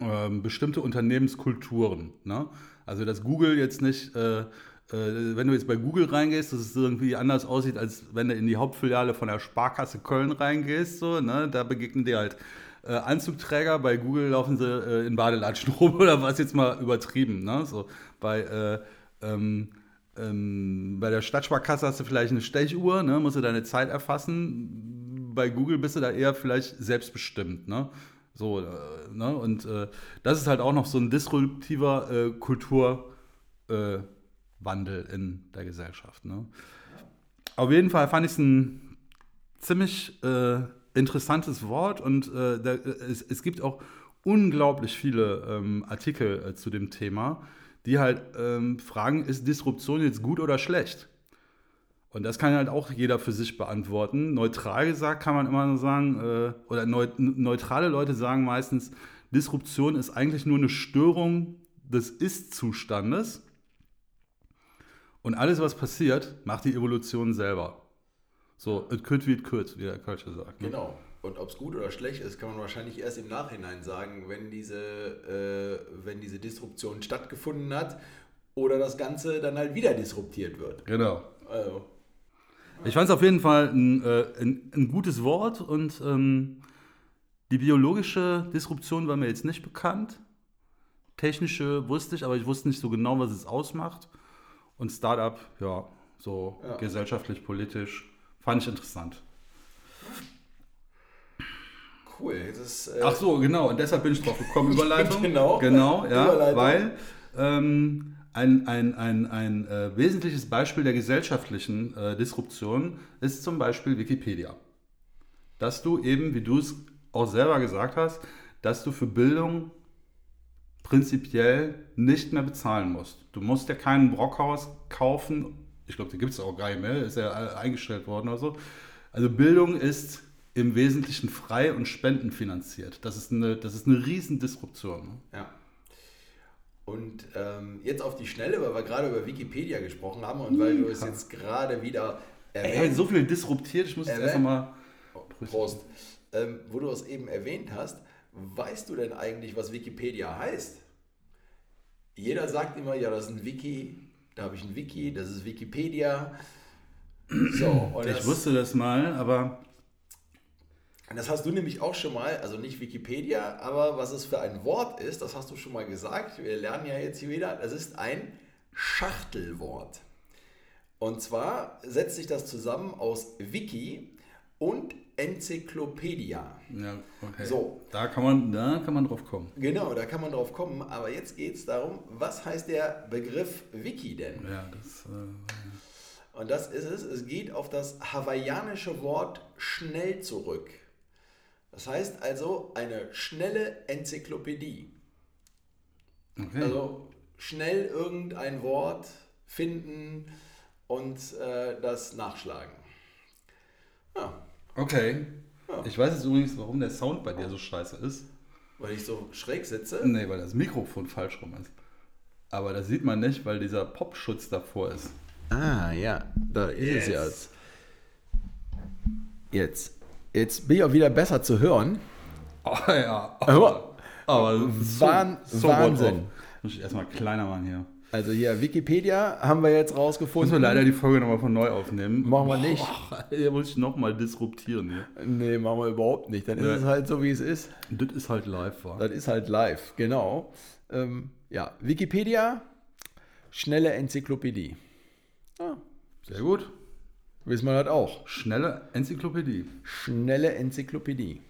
ähm, bestimmte Unternehmenskulturen. Ne? Also, dass Google jetzt nicht, äh, äh, wenn du jetzt bei Google reingehst, dass es irgendwie anders aussieht, als wenn du in die Hauptfiliale von der Sparkasse Köln reingehst. So, ne? Da begegnen dir halt äh, Anzugträger, bei Google laufen sie äh, in Badelatschen rum oder was jetzt mal übertrieben. Ne? So, bei, äh, ähm, ähm, bei der Stadtsparkasse hast du vielleicht eine Stechuhr, ne? musst du deine Zeit erfassen. Bei Google bist du da eher vielleicht selbstbestimmt. Ne? So, äh, ne? Und äh, das ist halt auch noch so ein disruptiver äh, Kulturwandel äh, in der Gesellschaft. Ne? Auf jeden Fall fand ich es ein ziemlich äh, interessantes Wort und äh, da, es, es gibt auch unglaublich viele ähm, Artikel zu dem Thema, die halt ähm, fragen, ist Disruption jetzt gut oder schlecht? Und das kann halt auch jeder für sich beantworten. Neutral gesagt kann man immer nur sagen, äh, oder neu, neutrale Leute sagen meistens, Disruption ist eigentlich nur eine Störung des Ist-Zustandes. Und alles, was passiert, macht die Evolution selber. So, it could wie it could, wie der Kölsche sagt. Ne? Genau. Und ob es gut oder schlecht ist, kann man wahrscheinlich erst im Nachhinein sagen, wenn diese, äh, wenn diese Disruption stattgefunden hat oder das Ganze dann halt wieder disruptiert wird. Genau. Also, Ich fand es auf jeden Fall ein, äh, ein, ein gutes Wort und ähm, die biologische Disruption war mir jetzt nicht bekannt. Technische wusste ich, aber ich wusste nicht so genau, was es ausmacht. Und Startup, ja, so Ja. gesellschaftlich, politisch, fand ich interessant. Cool. Ist, äh, Ach so, genau, und deshalb bin ich drauf gekommen, Überleitung. Genau. Genau, ja, weil ähm, ein, ein, ein, ein äh, wesentliches Beispiel der gesellschaftlichen äh, Disruption ist zum Beispiel Wikipedia. Dass du eben, wie du es auch selber gesagt hast, dass du für Bildung prinzipiell nicht mehr bezahlen musst. Du musst ja keinen Brockhaus kaufen. Ich glaube, den gibt es auch gar nicht mehr, ist ja eingestellt worden oder so. Also Bildung ist im Wesentlichen frei und spendenfinanziert. Das ist eine, das ist eine Riesendisruption. Ne? Ja. Und ähm, jetzt auf die Schnelle, weil wir gerade über Wikipedia gesprochen haben und weil du es jetzt gerade wieder Ey, erwähnt so viel disruptiert, ich muss jetzt erst mal. Prost. Ähm, wo du es eben erwähnt hast, weißt du denn eigentlich, was Wikipedia heißt? Jeder sagt immer, ja, das ist ein Wiki, da habe ich ein Wiki, das ist Wikipedia. So, Ich das, wusste das mal, aber das hast du nämlich auch schon mal, also nicht Wikipedia, aber was es für ein Wort ist, das hast du schon mal gesagt. Wir lernen ja jetzt hier wieder, das ist ein Schachtelwort. Und zwar setzt sich das zusammen aus Wiki und Enzyklopädia. ja, okay. So. Da kann man, da kann man drauf kommen. Genau, da kann man drauf kommen. Aber jetzt geht es darum, was heißt der Begriff Wiki denn? Ja, das. Äh, Und das ist es. Es geht auf das hawaiianische Wort schnell zurück. Das heißt also eine schnelle Enzyklopädie. okay. Also schnell irgendein Wort finden und äh, das nachschlagen. Ja, okay. Ja. Ich weiß jetzt übrigens, warum der Sound bei dir so scheiße ist. weil ich so schräg sitze. Nee, weil das Mikrofon falsch rum ist. Aber das sieht man nicht, weil dieser Popschutz davor ist. Ah, ja, da ist es jetzt. Jetzt. Jetzt bin ich auch wieder besser zu hören. Oh ja. Aber- aber Wahn- Wahnsinn. Muss ich erstmal kleiner machen hier. Also hier, Wikipedia haben wir jetzt Müssen rausgefunden. wir leider die Folge nochmal von neu aufnehmen. Machen wir nicht. Boah, hier muss ich nochmal disruptieren hier. Nee, machen wir überhaupt nicht. Dann ist Nee. es halt so, wie es ist. Das ist halt live, war. Das ist halt live, genau. Ähm, ja, Wikipedia, schnelle Enzyklopädie. Ja, Sehr gut. Wissen wir das auch. Schnelle Enzyklopädie. Schnelle Enzyklopädie.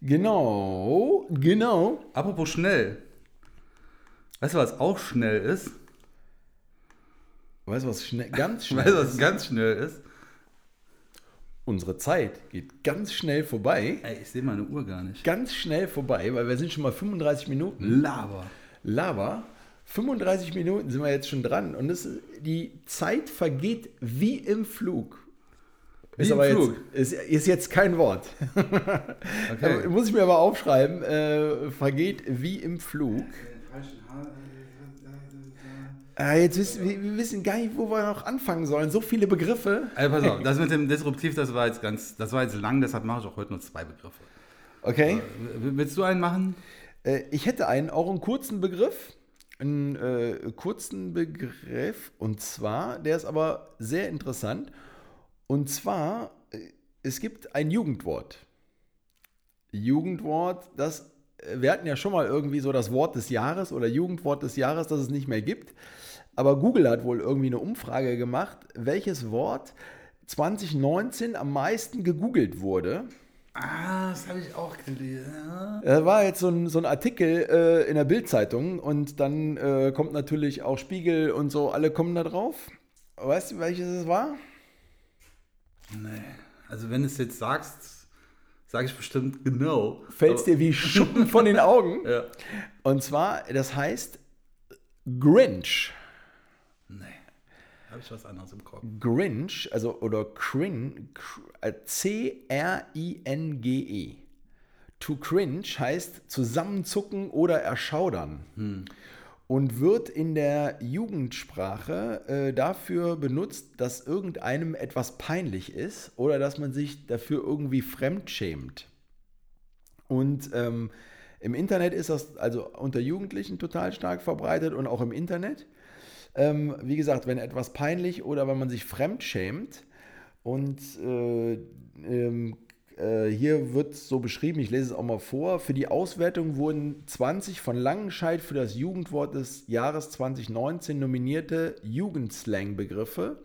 Genau, genau. Apropos schnell. Weißt du, was auch schnell ist? Weißt du, was schnell, ganz schnell Weißt du, was ist? ganz schnell ist? Unsere Zeit geht ganz schnell vorbei. Ey, ich sehe meine Uhr gar nicht. Ganz schnell vorbei, weil wir sind schon mal 35 Minuten. Lava. Lava. 35 Minuten sind wir jetzt schon dran und das, die Zeit vergeht wie im Flug. Wie ist im aber Flug? Jetzt, ist, ist jetzt kein Wort. Okay. Muss ich mir aber aufschreiben. Äh, vergeht wie im Flug. Äh, jetzt wissen wir, wir wissen gar nicht, wo wir noch anfangen sollen. So viele Begriffe. Ey, pass auf, das mit dem Disruptiv, das war jetzt ganz, das war jetzt lang, deshalb mache ich auch heute nur zwei Begriffe. Okay. W- Willst du einen machen? Äh, ich hätte einen, auch einen kurzen Begriff. Einen äh, kurzen Begriff. Und zwar, der ist aber sehr interessant. Und zwar, äh, es gibt ein Jugendwort. Jugendwort, das, äh, wir hatten ja schon mal irgendwie so das Wort des Jahres oder Jugendwort des Jahres, das es nicht mehr gibt. Aber Google hat wohl irgendwie eine Umfrage gemacht, welches Wort 2019 am meisten gegoogelt wurde. Ah, das habe ich auch gelesen. Da war jetzt so ein, so ein Artikel äh, in der Bildzeitung und dann äh, kommt natürlich auch Spiegel und so, alle kommen da drauf. Weißt du, welches es war? Nee. Also wenn du es jetzt sagst, sage ich bestimmt genau. Fällt es dir wie Schuppen von den Augen? Ja. Und zwar, das heißt Grinch. Habe ich was anderes im Kopf. Grinch, also oder Crin, äh, C-R-I-N-G-E. To cringe heißt zusammenzucken oder erschaudern. Und wird in der Jugendsprache äh, dafür benutzt, dass irgendeinem etwas peinlich ist oder dass man sich dafür irgendwie fremdschämt. Und ähm, im Internet ist das also unter Jugendlichen total stark verbreitet und auch im Internet. Ähm, wie gesagt, wenn etwas peinlich oder wenn man sich fremd schämt. Und äh, ähm, äh, hier wird so beschrieben, ich lese es auch mal vor, für die Auswertung wurden 20 von Langenscheid für das Jugendwort des Jahres 2019 nominierte Jugendslang-Begriffe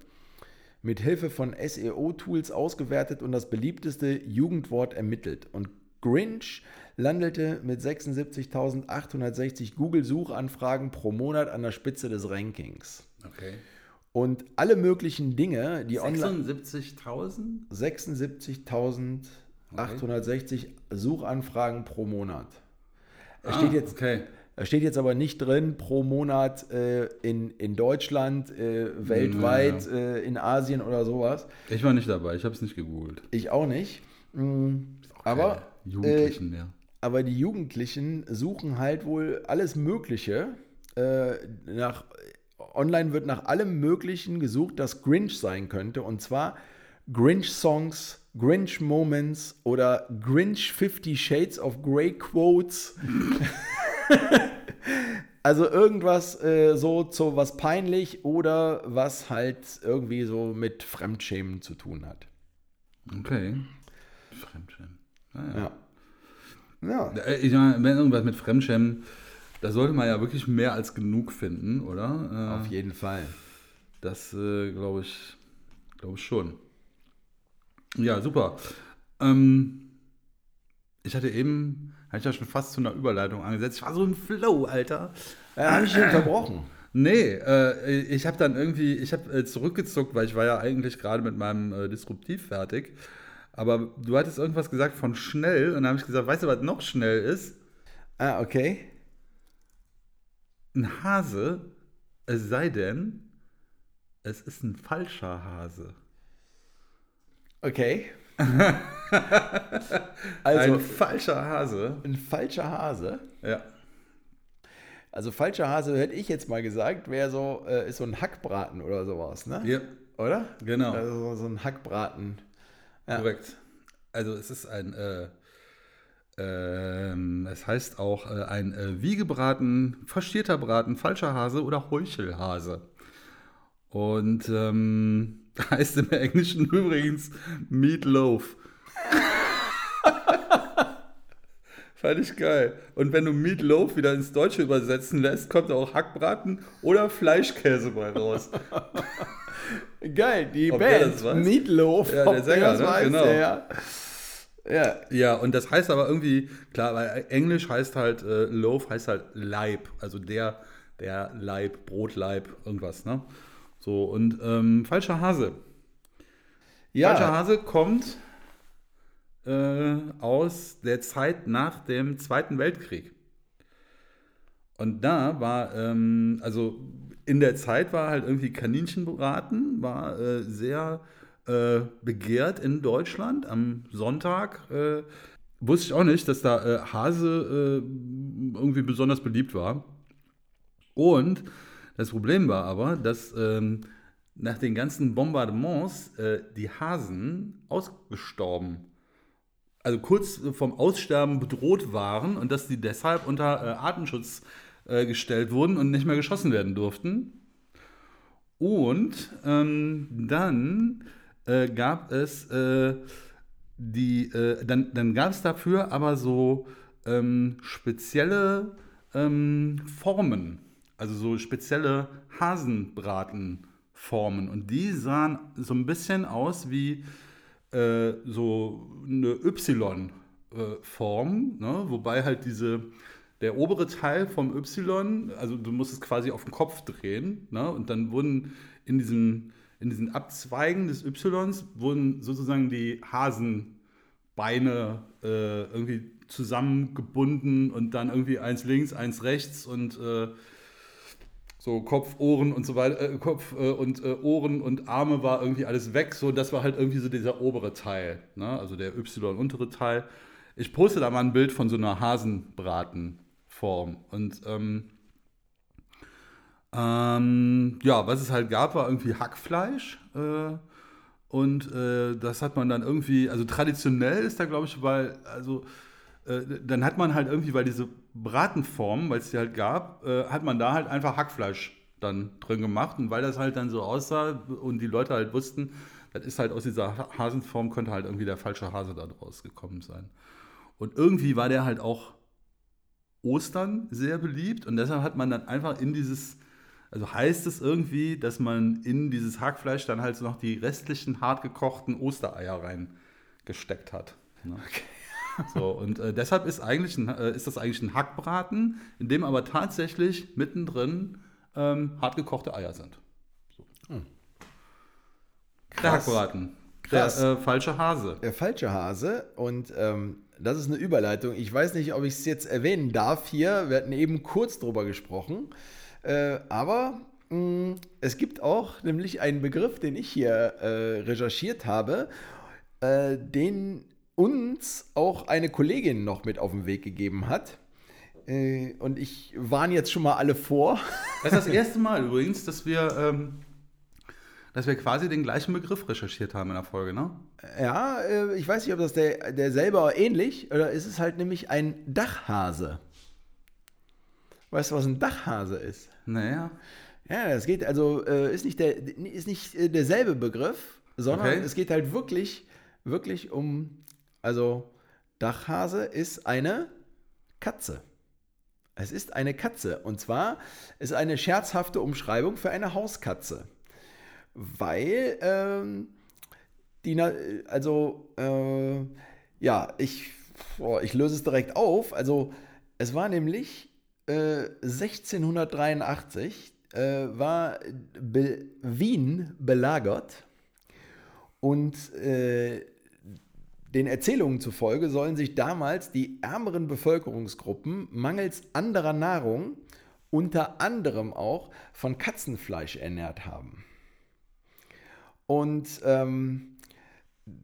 mit Hilfe von SEO-Tools ausgewertet und das beliebteste Jugendwort ermittelt. Und Grinch landete mit 76.860 Google-Suchanfragen pro Monat an der Spitze des Rankings. Okay. Und alle möglichen Dinge, die online. 76.000? 76.860 Suchanfragen pro Monat. Da steht, jetzt, Ah, Okay. da steht jetzt aber nicht drin pro Monat äh, in, in Deutschland, äh, weltweit, äh, in Asien oder sowas. Ich war nicht dabei, ich habe es nicht gegoogelt. Ich auch nicht. Mm, Aber, Keine Jugendlichen mehr. Aber die Jugendlichen suchen halt wohl alles Mögliche. Äh, nach, online wird nach allem Möglichen gesucht, das Grinch sein könnte. Und zwar Grinch-Songs, Grinch-Moments oder Grinch 50 Shades of Grey Quotes. also irgendwas äh, so zu was peinlich oder was halt irgendwie so mit Fremdschämen zu tun hat. Okay. Fremdschämen. Naja. Ja. Ja. Äh, Ich meine, wenn irgendwas mit Fremdschämen, da sollte man ja wirklich mehr als genug finden, oder? Äh, Auf jeden Fall. Das äh, glaube ich, glaube ich schon. Ja, super. Ähm, ich hatte eben, hatte ich ja schon fast zu einer Überleitung angesetzt. Ich war so im Flow, Alter. Ja, habe ich unterbrochen. Nee, äh, ich habe dann irgendwie, ich habe äh, zurückgezuckt, weil ich war ja eigentlich gerade mit meinem äh, Disruptiv fertig. Aber du hattest irgendwas gesagt von schnell und dann habe ich gesagt, weißt du, was noch schnell ist? Ah, okay. Ein Hase, es sei denn, es ist ein falscher Hase. Okay. also, ein falscher Hase. ein falscher Hase. Ja. Also, falscher Hase hätte ich jetzt mal gesagt, wäre so, äh, ist so ein Hackbraten oder sowas, ne? ja, Oder? genau. Also, so ein Hackbraten. Ja. Korrekt. Also es ist ein, äh, Ähm, es heißt auch äh, ein äh, Wiegebraten, faschierter Braten, falscher Hase oder Heuchelhase. Und ähm, heißt im Englischen übrigens Meatloaf. Fand ich geil. Und wenn du Meatloaf wieder ins Deutsche übersetzen lässt, kommt auch Hackbraten oder Fleischkäse bei raus. Geil, die Ob Band? Meatloaf. Ja, der Sänger, das ne? weiß, Genau. Ja, ja. Ja, und das heißt aber irgendwie, klar, weil Englisch heißt halt, äh, Loaf heißt halt Leib, also der, der Leib, Brotleib, irgendwas, ne? So, und ähm, falscher Hase. ja. Falscher Hase kommt äh, aus der Zeit nach dem Zweiten Weltkrieg. Und da war, ähm, also in der Zeit war halt irgendwie Kaninchenbraten, war äh, sehr äh, begehrt in Deutschland am Sonntag. Äh, wusste ich auch nicht, dass da äh, Hase äh, irgendwie besonders beliebt war. Und das Problem war aber, dass ähm, nach den ganzen Bombardements äh, die Hasen ausgestorben, also kurz vom Aussterben bedroht waren und dass die deshalb unter äh, Artenschutz äh, gestellt wurden und nicht mehr geschossen werden durften. Und ähm, dann äh, gab es äh, die, äh, dann, dann gab es dafür aber so ähm, spezielle ähm, Formen, also so spezielle Hasenbratenformen. Und die sahen so ein bisschen aus wie äh, so eine Y-Form, ne? wobei halt diese, der obere Teil vom Y, also du musst es quasi auf den Kopf drehen, ne? und dann wurden in diesen, in diesen Abzweigen des Ys wurden sozusagen die Hasenbeine äh, irgendwie zusammengebunden und dann irgendwie eins links, eins rechts und äh, so Kopf, Ohren und so weiter, äh, Kopf äh, und äh, Ohren und Arme war irgendwie alles weg. So, das war halt irgendwie so dieser obere Teil, ne? also der Y-untere Teil. Ich poste da mal ein Bild von so einer Hasenbratenform. Und ähm, ähm, ja, was es halt gab, war irgendwie Hackfleisch. Äh, und äh, das hat man dann irgendwie, also traditionell ist da, glaube ich, weil, also äh, dann hat man halt irgendwie, weil diese Bratenform, weil es die halt gab, äh, hat man da halt einfach Hackfleisch dann drin gemacht. Und weil das halt dann so aussah und die Leute halt wussten, das ist halt aus dieser Ha- Hasenform, könnte halt irgendwie der falsche Hase da draus gekommen sein. Und irgendwie war der halt auch Ostern sehr beliebt und deshalb hat man dann einfach in dieses, also heißt es irgendwie, dass man in dieses Hackfleisch dann halt so noch die restlichen hart gekochten Ostereier reingesteckt hat. Ne? So, und äh, deshalb ist, eigentlich ein, äh, ist das eigentlich ein Hackbraten, in dem aber tatsächlich mittendrin ähm, hart gekochte Eier sind. So. Der Krass. Hackbraten. Krass. Der äh, falsche Hase. Der falsche Hase. Und ähm, das ist eine Überleitung. Ich weiß nicht, ob ich es jetzt erwähnen darf hier. Wir hatten eben kurz drüber gesprochen. Äh, aber mh, es gibt auch nämlich einen Begriff, den ich hier äh, recherchiert habe, äh, den uns auch eine Kollegin noch mit auf den Weg gegeben hat. Äh, und ich warne jetzt schon mal alle vor. Das ist das erste Mal übrigens, dass wir, ähm, dass wir quasi den gleichen Begriff recherchiert haben in der Folge, ne? Ja, äh, ich weiß nicht, ob das der, der selber ähnlich oder ist es halt nämlich ein Dachhase. Weißt du, was ein Dachhase ist? Naja. Ja, das geht also äh, ist nicht der ist nicht äh, derselbe Begriff, sondern Okay. es geht halt wirklich wirklich um also Dachhase ist eine Katze. Es ist eine Katze und zwar ist eine scherzhafte Umschreibung für eine Hauskatze, weil ähm, die also äh, ja ich boah, ich löse es direkt auf. Also es war nämlich äh, 1683 äh, war Be Wien belagert und äh, den Erzählungen zufolge sollen sich damals die ärmeren Bevölkerungsgruppen mangels anderer Nahrung unter anderem auch von Katzenfleisch ernährt haben. Und ähm,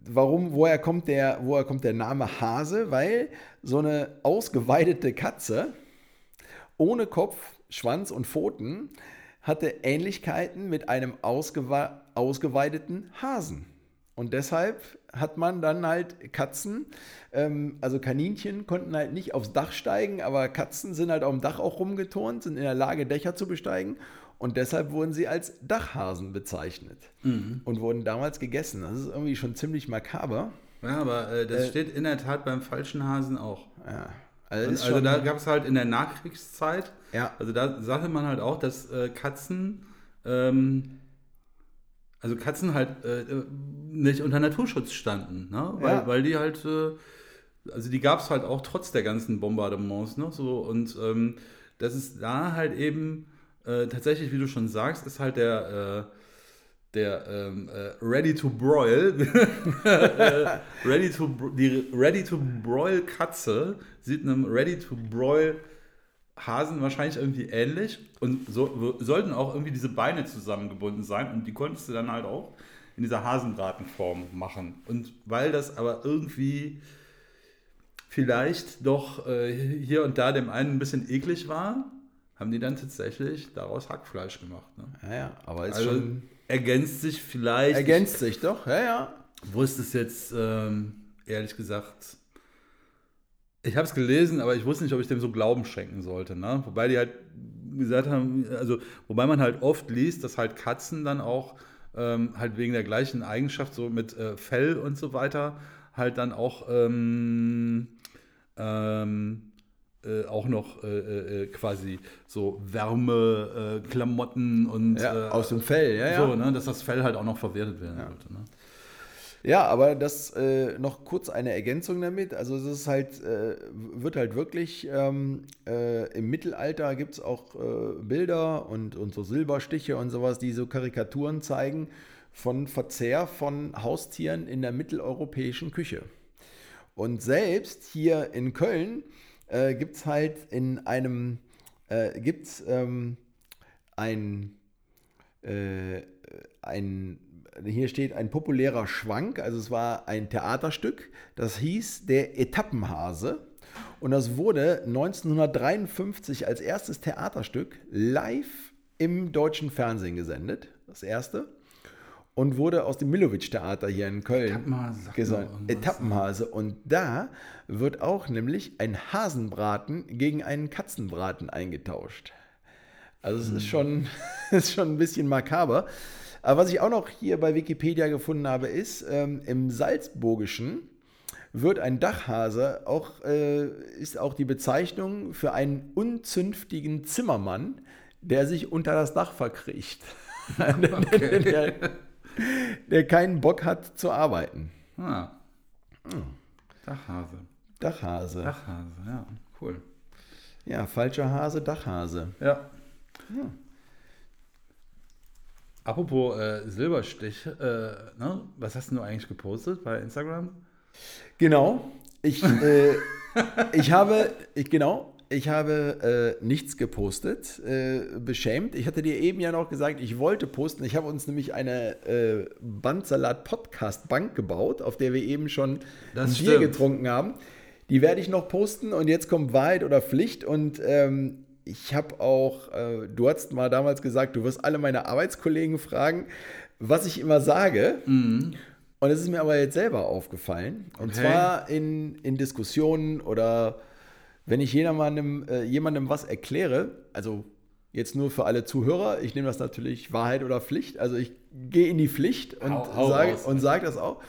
warum, woher kommt, der, woher kommt der Name Hase? Weil so eine ausgeweidete Katze ohne Kopf, Schwanz und Pfoten hatte Ähnlichkeiten mit einem ausgewa ausgeweideten Hasen. Und deshalb hat man dann halt Katzen, ähm, also Kaninchen konnten halt nicht aufs Dach steigen, aber Katzen sind halt auf dem Dach auch rumgeturnt, sind in der Lage, Dächer zu besteigen. Und deshalb wurden sie als Dachhasen bezeichnet und wurden damals gegessen. Das ist irgendwie schon ziemlich makaber. Ja, aber äh, das steht in der Tat beim falschen Hasen auch. Ja. Also, Und, also da gab es halt in der Nachkriegszeit, Ja. also da sagte man halt auch, dass äh, Katzen, ähm, also Katzen halt äh, äh, nicht unter Naturschutz standen, ne? weil, Ja. weil die halt, äh, also die gab es halt auch trotz der ganzen Bombardements, ne? so und ähm, das ist da halt eben äh, tatsächlich, wie du schon sagst, ist halt der äh, der ähm, äh, Ready to Broil, äh, ready to, die Ready to Broil Katze sieht einem Ready to Broil Hasen wahrscheinlich irgendwie ähnlich und so, sollten auch irgendwie diese Beine zusammengebunden sein und die konntest du dann halt auch in dieser Hasenbratenform machen. Und weil das aber irgendwie vielleicht doch äh, hier und da dem einen ein bisschen eklig war, haben die dann tatsächlich daraus Hackfleisch gemacht. Ne? ja, ja, aber ist Also schon. ergänzt sich vielleicht. Ergänzt sich doch, ja, ja. Ich wusste es jetzt, ähm, ehrlich gesagt. Ich habe es gelesen, aber ich wusste nicht, ob ich dem so Glauben schenken sollte. Ne? Wobei die halt gesagt haben, also, wobei man halt oft liest, dass halt Katzen dann auch ähm, halt wegen der gleichen Eigenschaft, so mit äh, Fell und so weiter, halt dann auch, ähm, ähm, äh, auch noch äh, äh, quasi so Wärme, äh, Klamotten und ja äh, aus dem Fell, ja, ja. so, ne, dass das Fell halt auch noch verwertet werden Ja. sollte. Ne? Ja, aber das äh, noch kurz eine Ergänzung damit. Also es ist halt, äh, wird halt wirklich, ähm, äh, im Mittelalter gibt es auch äh, Bilder und, und so Silberstiche und sowas, die so Karikaturen zeigen von Verzehr von Haustieren in der mitteleuropäischen Küche. Und selbst hier in Köln äh, gibt es halt in einem, äh, gibt's, ähm, ein, äh, ein, hier steht ein populärer Schwank, also es war ein Theaterstück, das hieß Der Etappenhase. Und das wurde 1953 als erstes Theaterstück live im deutschen Fernsehen gesendet, das erste. Und wurde aus dem Millowitsch-Theater hier in Köln gesandt. irgendwas. Etappenhase. Und da wird auch nämlich ein Hasenbraten gegen einen Katzenbraten eingetauscht. Also es Hm. ist schon, ist schon ein bisschen makaber. Aber was ich auch noch hier bei Wikipedia gefunden habe, ist, ähm, im Salzburgischen wird ein Dachhase auch, äh, ist auch die Bezeichnung für einen unzünftigen Zimmermann, der sich unter das Dach verkriecht. der, der keinen Bock hat zu arbeiten. Ah. Dachhase. Dachhase. Dachhase, ja, cool. Ja, falscher Hase, Dachhase. Ja. Apropos äh, Silberstich, äh, ne? was hast du eigentlich gepostet bei Instagram? Genau. Ich, äh, ich habe, ich, genau, ich habe äh, nichts gepostet, äh, beschämt. Ich hatte dir eben ja noch gesagt, ich wollte posten. Ich habe uns nämlich eine äh, Bandsalat-Podcast-Bank gebaut, auf der wir eben schon Das ein Bier stimmt. getrunken haben. Die werde ich noch posten und jetzt kommt Wahrheit oder Pflicht und ähm, ich habe auch, äh, du hast mal damals gesagt, du wirst alle meine Arbeitskollegen fragen, was ich immer sage. Und es ist mir aber jetzt selber aufgefallen. Und Okay. zwar in, in Diskussionen oder wenn ich jemandem, äh, jemandem was erkläre, also jetzt nur für alle Zuhörer, ich nehme das natürlich Wahrheit oder Pflicht. Also ich gehe in die Pflicht und sage sage das auch.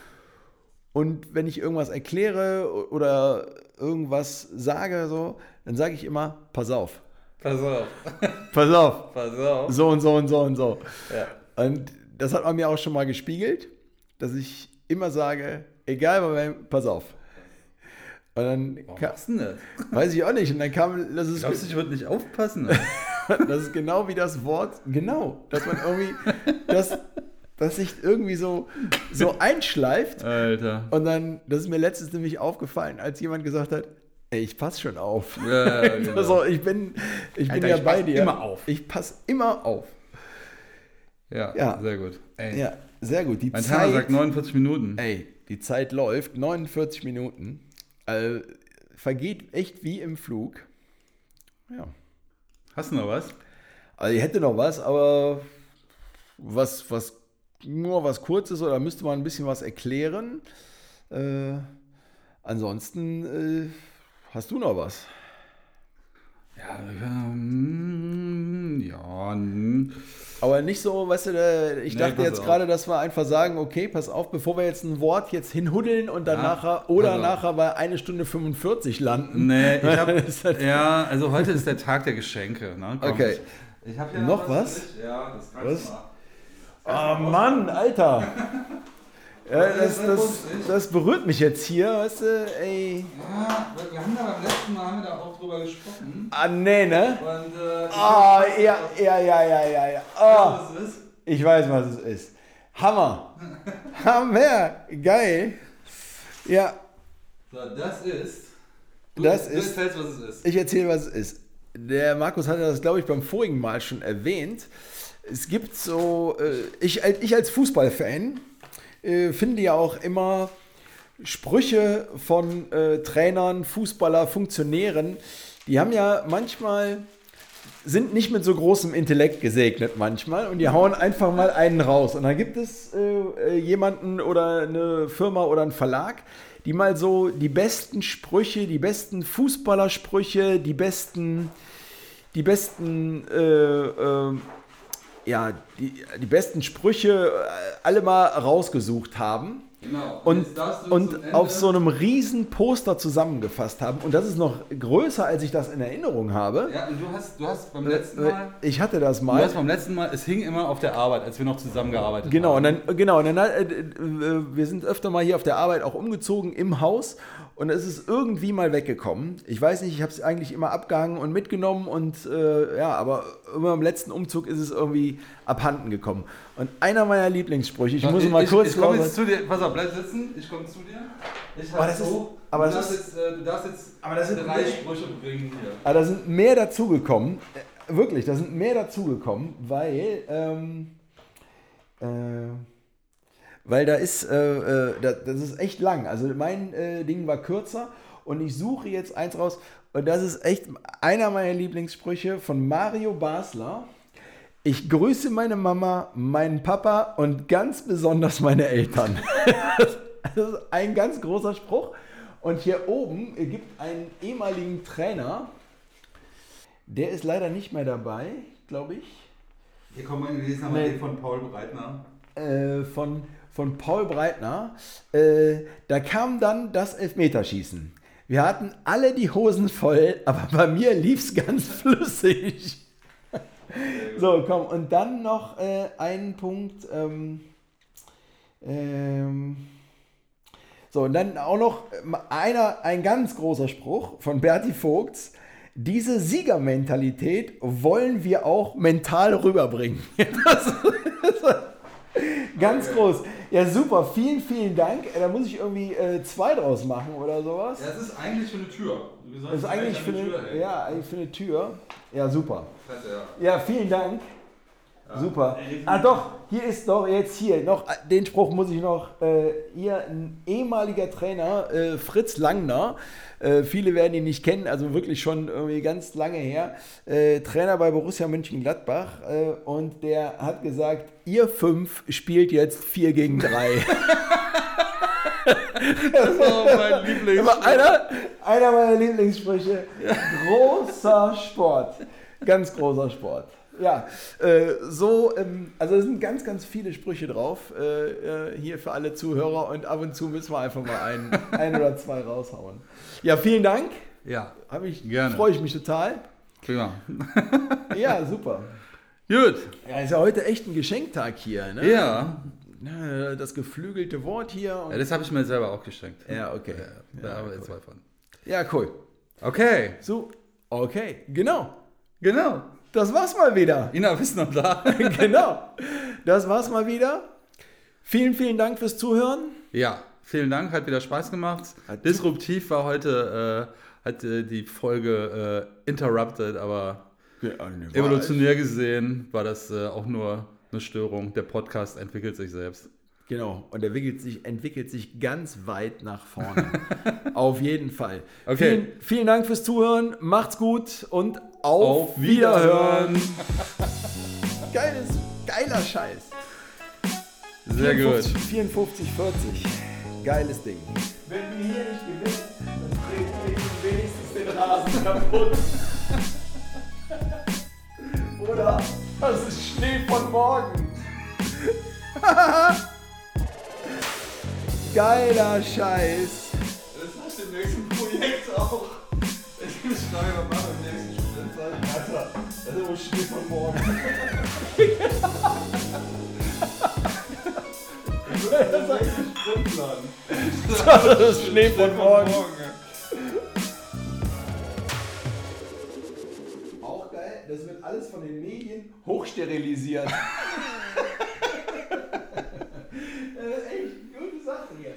Und wenn ich irgendwas erkläre oder irgendwas sage, so, dann sage ich immer, pass auf. Pass auf, Pass auf. pass auf. So und so und so und so. Ja. Und das hat man mir auch schon mal gespiegelt, dass ich immer sage, egal bei wem, pass auf. Und dann Warum ka- machst du das? weiß ich auch nicht. Und dann kam, das ist, Glaubst du, ich würde nicht aufpassen? das ist genau wie das Wort, genau, dass man irgendwie, dass, dass sich irgendwie so, so einschleift. Alter. Und dann, das ist mir letztens nämlich aufgefallen, als jemand gesagt hat, ey, ich passe schon auf. Ja, ja, genau. Also ich bin, ich bin Alter, ja ich bei pass dir. immer auf. Ich passe immer auf. Ja, Ja. sehr gut. Ey, Ja, sehr gut. Die mein Zeit, sagt 49 Minuten. ey, die Zeit läuft, 49 Minuten. Äh, vergeht echt wie im Flug. Ja. Hast du noch was? Also ich hätte noch was, aber was, was nur was Kurzes oder müsste man ein bisschen was erklären. Äh, ansonsten äh, hast du noch was? Ja, ähm, ja. Aber nicht so, weißt du, äh, ich Nee, dachte jetzt gerade, dass wir einfach sagen, okay, pass auf, bevor wir jetzt ein Wort jetzt hinhuddeln und dann Ja, nachher oder auf. nachher bei eine Stunde 45 landen. Nee, ich hab, halt- ja, also heute ist der Tag der Geschenke. Ne? Komm, Okay. Ich, ich Noch was? mit. Ja, das kannst Was? du mal. Oh Mann, Alter. Ja, Das das, das, berührt mich jetzt hier, weißt du, ey. Ja, wir haben da beim letzten Mal haben wir da auch drüber gesprochen. Ah, nee, ne? Und äh, Ah, ja, ja, ja, ja, ja, ja. Ah, was es ist? ich weiß, was es ist. Hammer. Hammer. Geil. Ja, So, das ist. Du, Das du ist- erzählst, was es ist. ich erzähle, was es ist. Der Markus hatte das, glaube ich, beim vorigen Mal schon erwähnt. Es gibt so, äh, ich, ich als Fußballfan äh, finde ja auch immer Sprüche von äh, Trainern, Fußballer, Funktionären, die haben ja manchmal, sind nicht mit so großem Intellekt gesegnet manchmal und die hauen einfach mal einen raus. Und dann gibt es äh, äh, jemanden oder eine Firma oder einen Verlag, die mal so die besten Sprüche, die besten Fußballersprüche, die besten, die besten, äh, äh, ja, die, die besten Sprüche äh, alle mal rausgesucht haben Genau. und, du und auf so einem riesen Poster zusammengefasst haben. Und das ist noch größer, als ich das in Erinnerung habe. Ja, und du hast, du hast beim Äh, letzten äh, Mal. Ich hatte das Du mal. hast beim letzten Mal, es hing immer auf der Arbeit, als wir noch zusammengearbeitet Genau, haben. und dann, genau, und dann, äh, wir sind öfter mal hier auf der Arbeit auch umgezogen im Haus und es ist irgendwie mal weggekommen. Ich weiß nicht, ich habe es eigentlich immer abgehangen und mitgenommen und äh, ja, aber immer im letzten Umzug ist es irgendwie abhanden gekommen. Und einer meiner Lieblingssprüche, ich muss ich, mal ich, kurz Ich komme jetzt zu dir. Pass auf, bleib sitzen. Ich komme zu dir. Ich ist- so. aber du, das darfst ist- jetzt, äh, du darfst jetzt Aber das sind drei mehr- Sprüche bringen hier. Aber da sind mehr dazugekommen. Äh, Wirklich, da sind mehr dazugekommen, weil, ähm, äh, weil da ist, äh, äh, da, das ist echt lang. Also mein äh, Ding war kürzer und ich suche jetzt eins raus. Und das ist echt einer meiner Lieblingssprüche von Mario Basler. Ich grüße meine Mama, meinen Papa und ganz besonders meine Eltern. Das ist ein ganz großer Spruch. Und hier oben gibt einen ehemaligen Trainer, der ist leider nicht mehr dabei, glaube ich, Hier kommen wir gelesen haben Nee. den von Paul Breitner. äh, von, von Paul Breitner. Äh, da kam dann das Elfmeterschießen. Wir hatten alle die Hosen voll, aber bei mir lief es ganz flüssig. So, komm, und dann noch äh, einen Punkt. Ähm, ähm, so, und dann auch noch ähm, einer, ein ganz großer Spruch von Berti Vogts. Diese Siegermentalität wollen wir auch mental rüberbringen. Das, das, ganz groß. Ja, super. Vielen, vielen Dank. Äh, Da muss ich irgendwie äh, zwei draus machen oder sowas. Ja, das ist eigentlich für eine Tür. Das ist eigentlich für Tür eine, hängen. ja, eigentlich für eine Tür. Ja, super. Fette, ja. Ja, vielen Dank. Super. Ah doch, hier ist doch jetzt hier noch, äh, den Spruch muss ich noch, äh, hier ein ehemaliger Trainer, äh, Fritz Langner, äh, viele werden ihn nicht kennen, also wirklich schon irgendwie ganz lange her, äh, Trainer bei Borussia Mönchengladbach äh, und der hat gesagt, ihr fünf spielt jetzt 4 gegen 3. Das auch mein Lieblings. Immer einer, einer meiner Lieblingssprüche. Großer Sport. Ganz großer Sport. Ja, äh, so, ähm, also es sind ganz, ganz viele Sprüche drauf äh, äh, hier für alle Zuhörer und ab und zu müssen wir einfach mal ein, ein oder zwei raushauen. Ja, vielen Dank. Ja, Hab ich, Gerne. Freue ich mich total. prima. Ja, super. Gut. Ja, ist ja heute echt ein Geschenktag hier. Ne? Ja. Ja, Das geflügelte Wort hier. Ja das habe ich mir selber auch geschenkt. ja, okay. Da haben wir jetzt zwei von. Ja, cool. Okay, So, okay, genau. genau. Das war's mal wieder. Ina, bist noch da? genau. Das war's mal wieder. Vielen, vielen Dank fürs Zuhören. Ja, vielen Dank, hat wieder Spaß gemacht. Hat- Disruptiv war heute, äh, hat äh, die Folge äh, interrupted, aber evolutionär gesehen war das äh, auch nur eine Störung. Der Podcast entwickelt sich selbst. Genau. Und er entwickelt sich, entwickelt sich ganz weit nach vorne. Auf jeden Fall. Okay. Vielen, vielen Dank fürs Zuhören. Macht's gut und auf, Wiederhören. Geiles, geiler Scheiß. Sehr gut. 54, 40. Geiles Ding. Wenn wir hier nicht gewinnen, dann treten wir wenigstens den Rasen kaputt. Oder das ist Schnee von morgen. Geiler Scheiß. Das macht im nächsten Projekt auch. Ich muss Steuer machen im nächsten Sprint sein. Alter, das ist wohl Schnee von morgen. Das ist das, das ist Schnee von morgen. Auch geil, das wird alles von den Medien hochsterilisiert. das ist äh, echt gute Sache hier.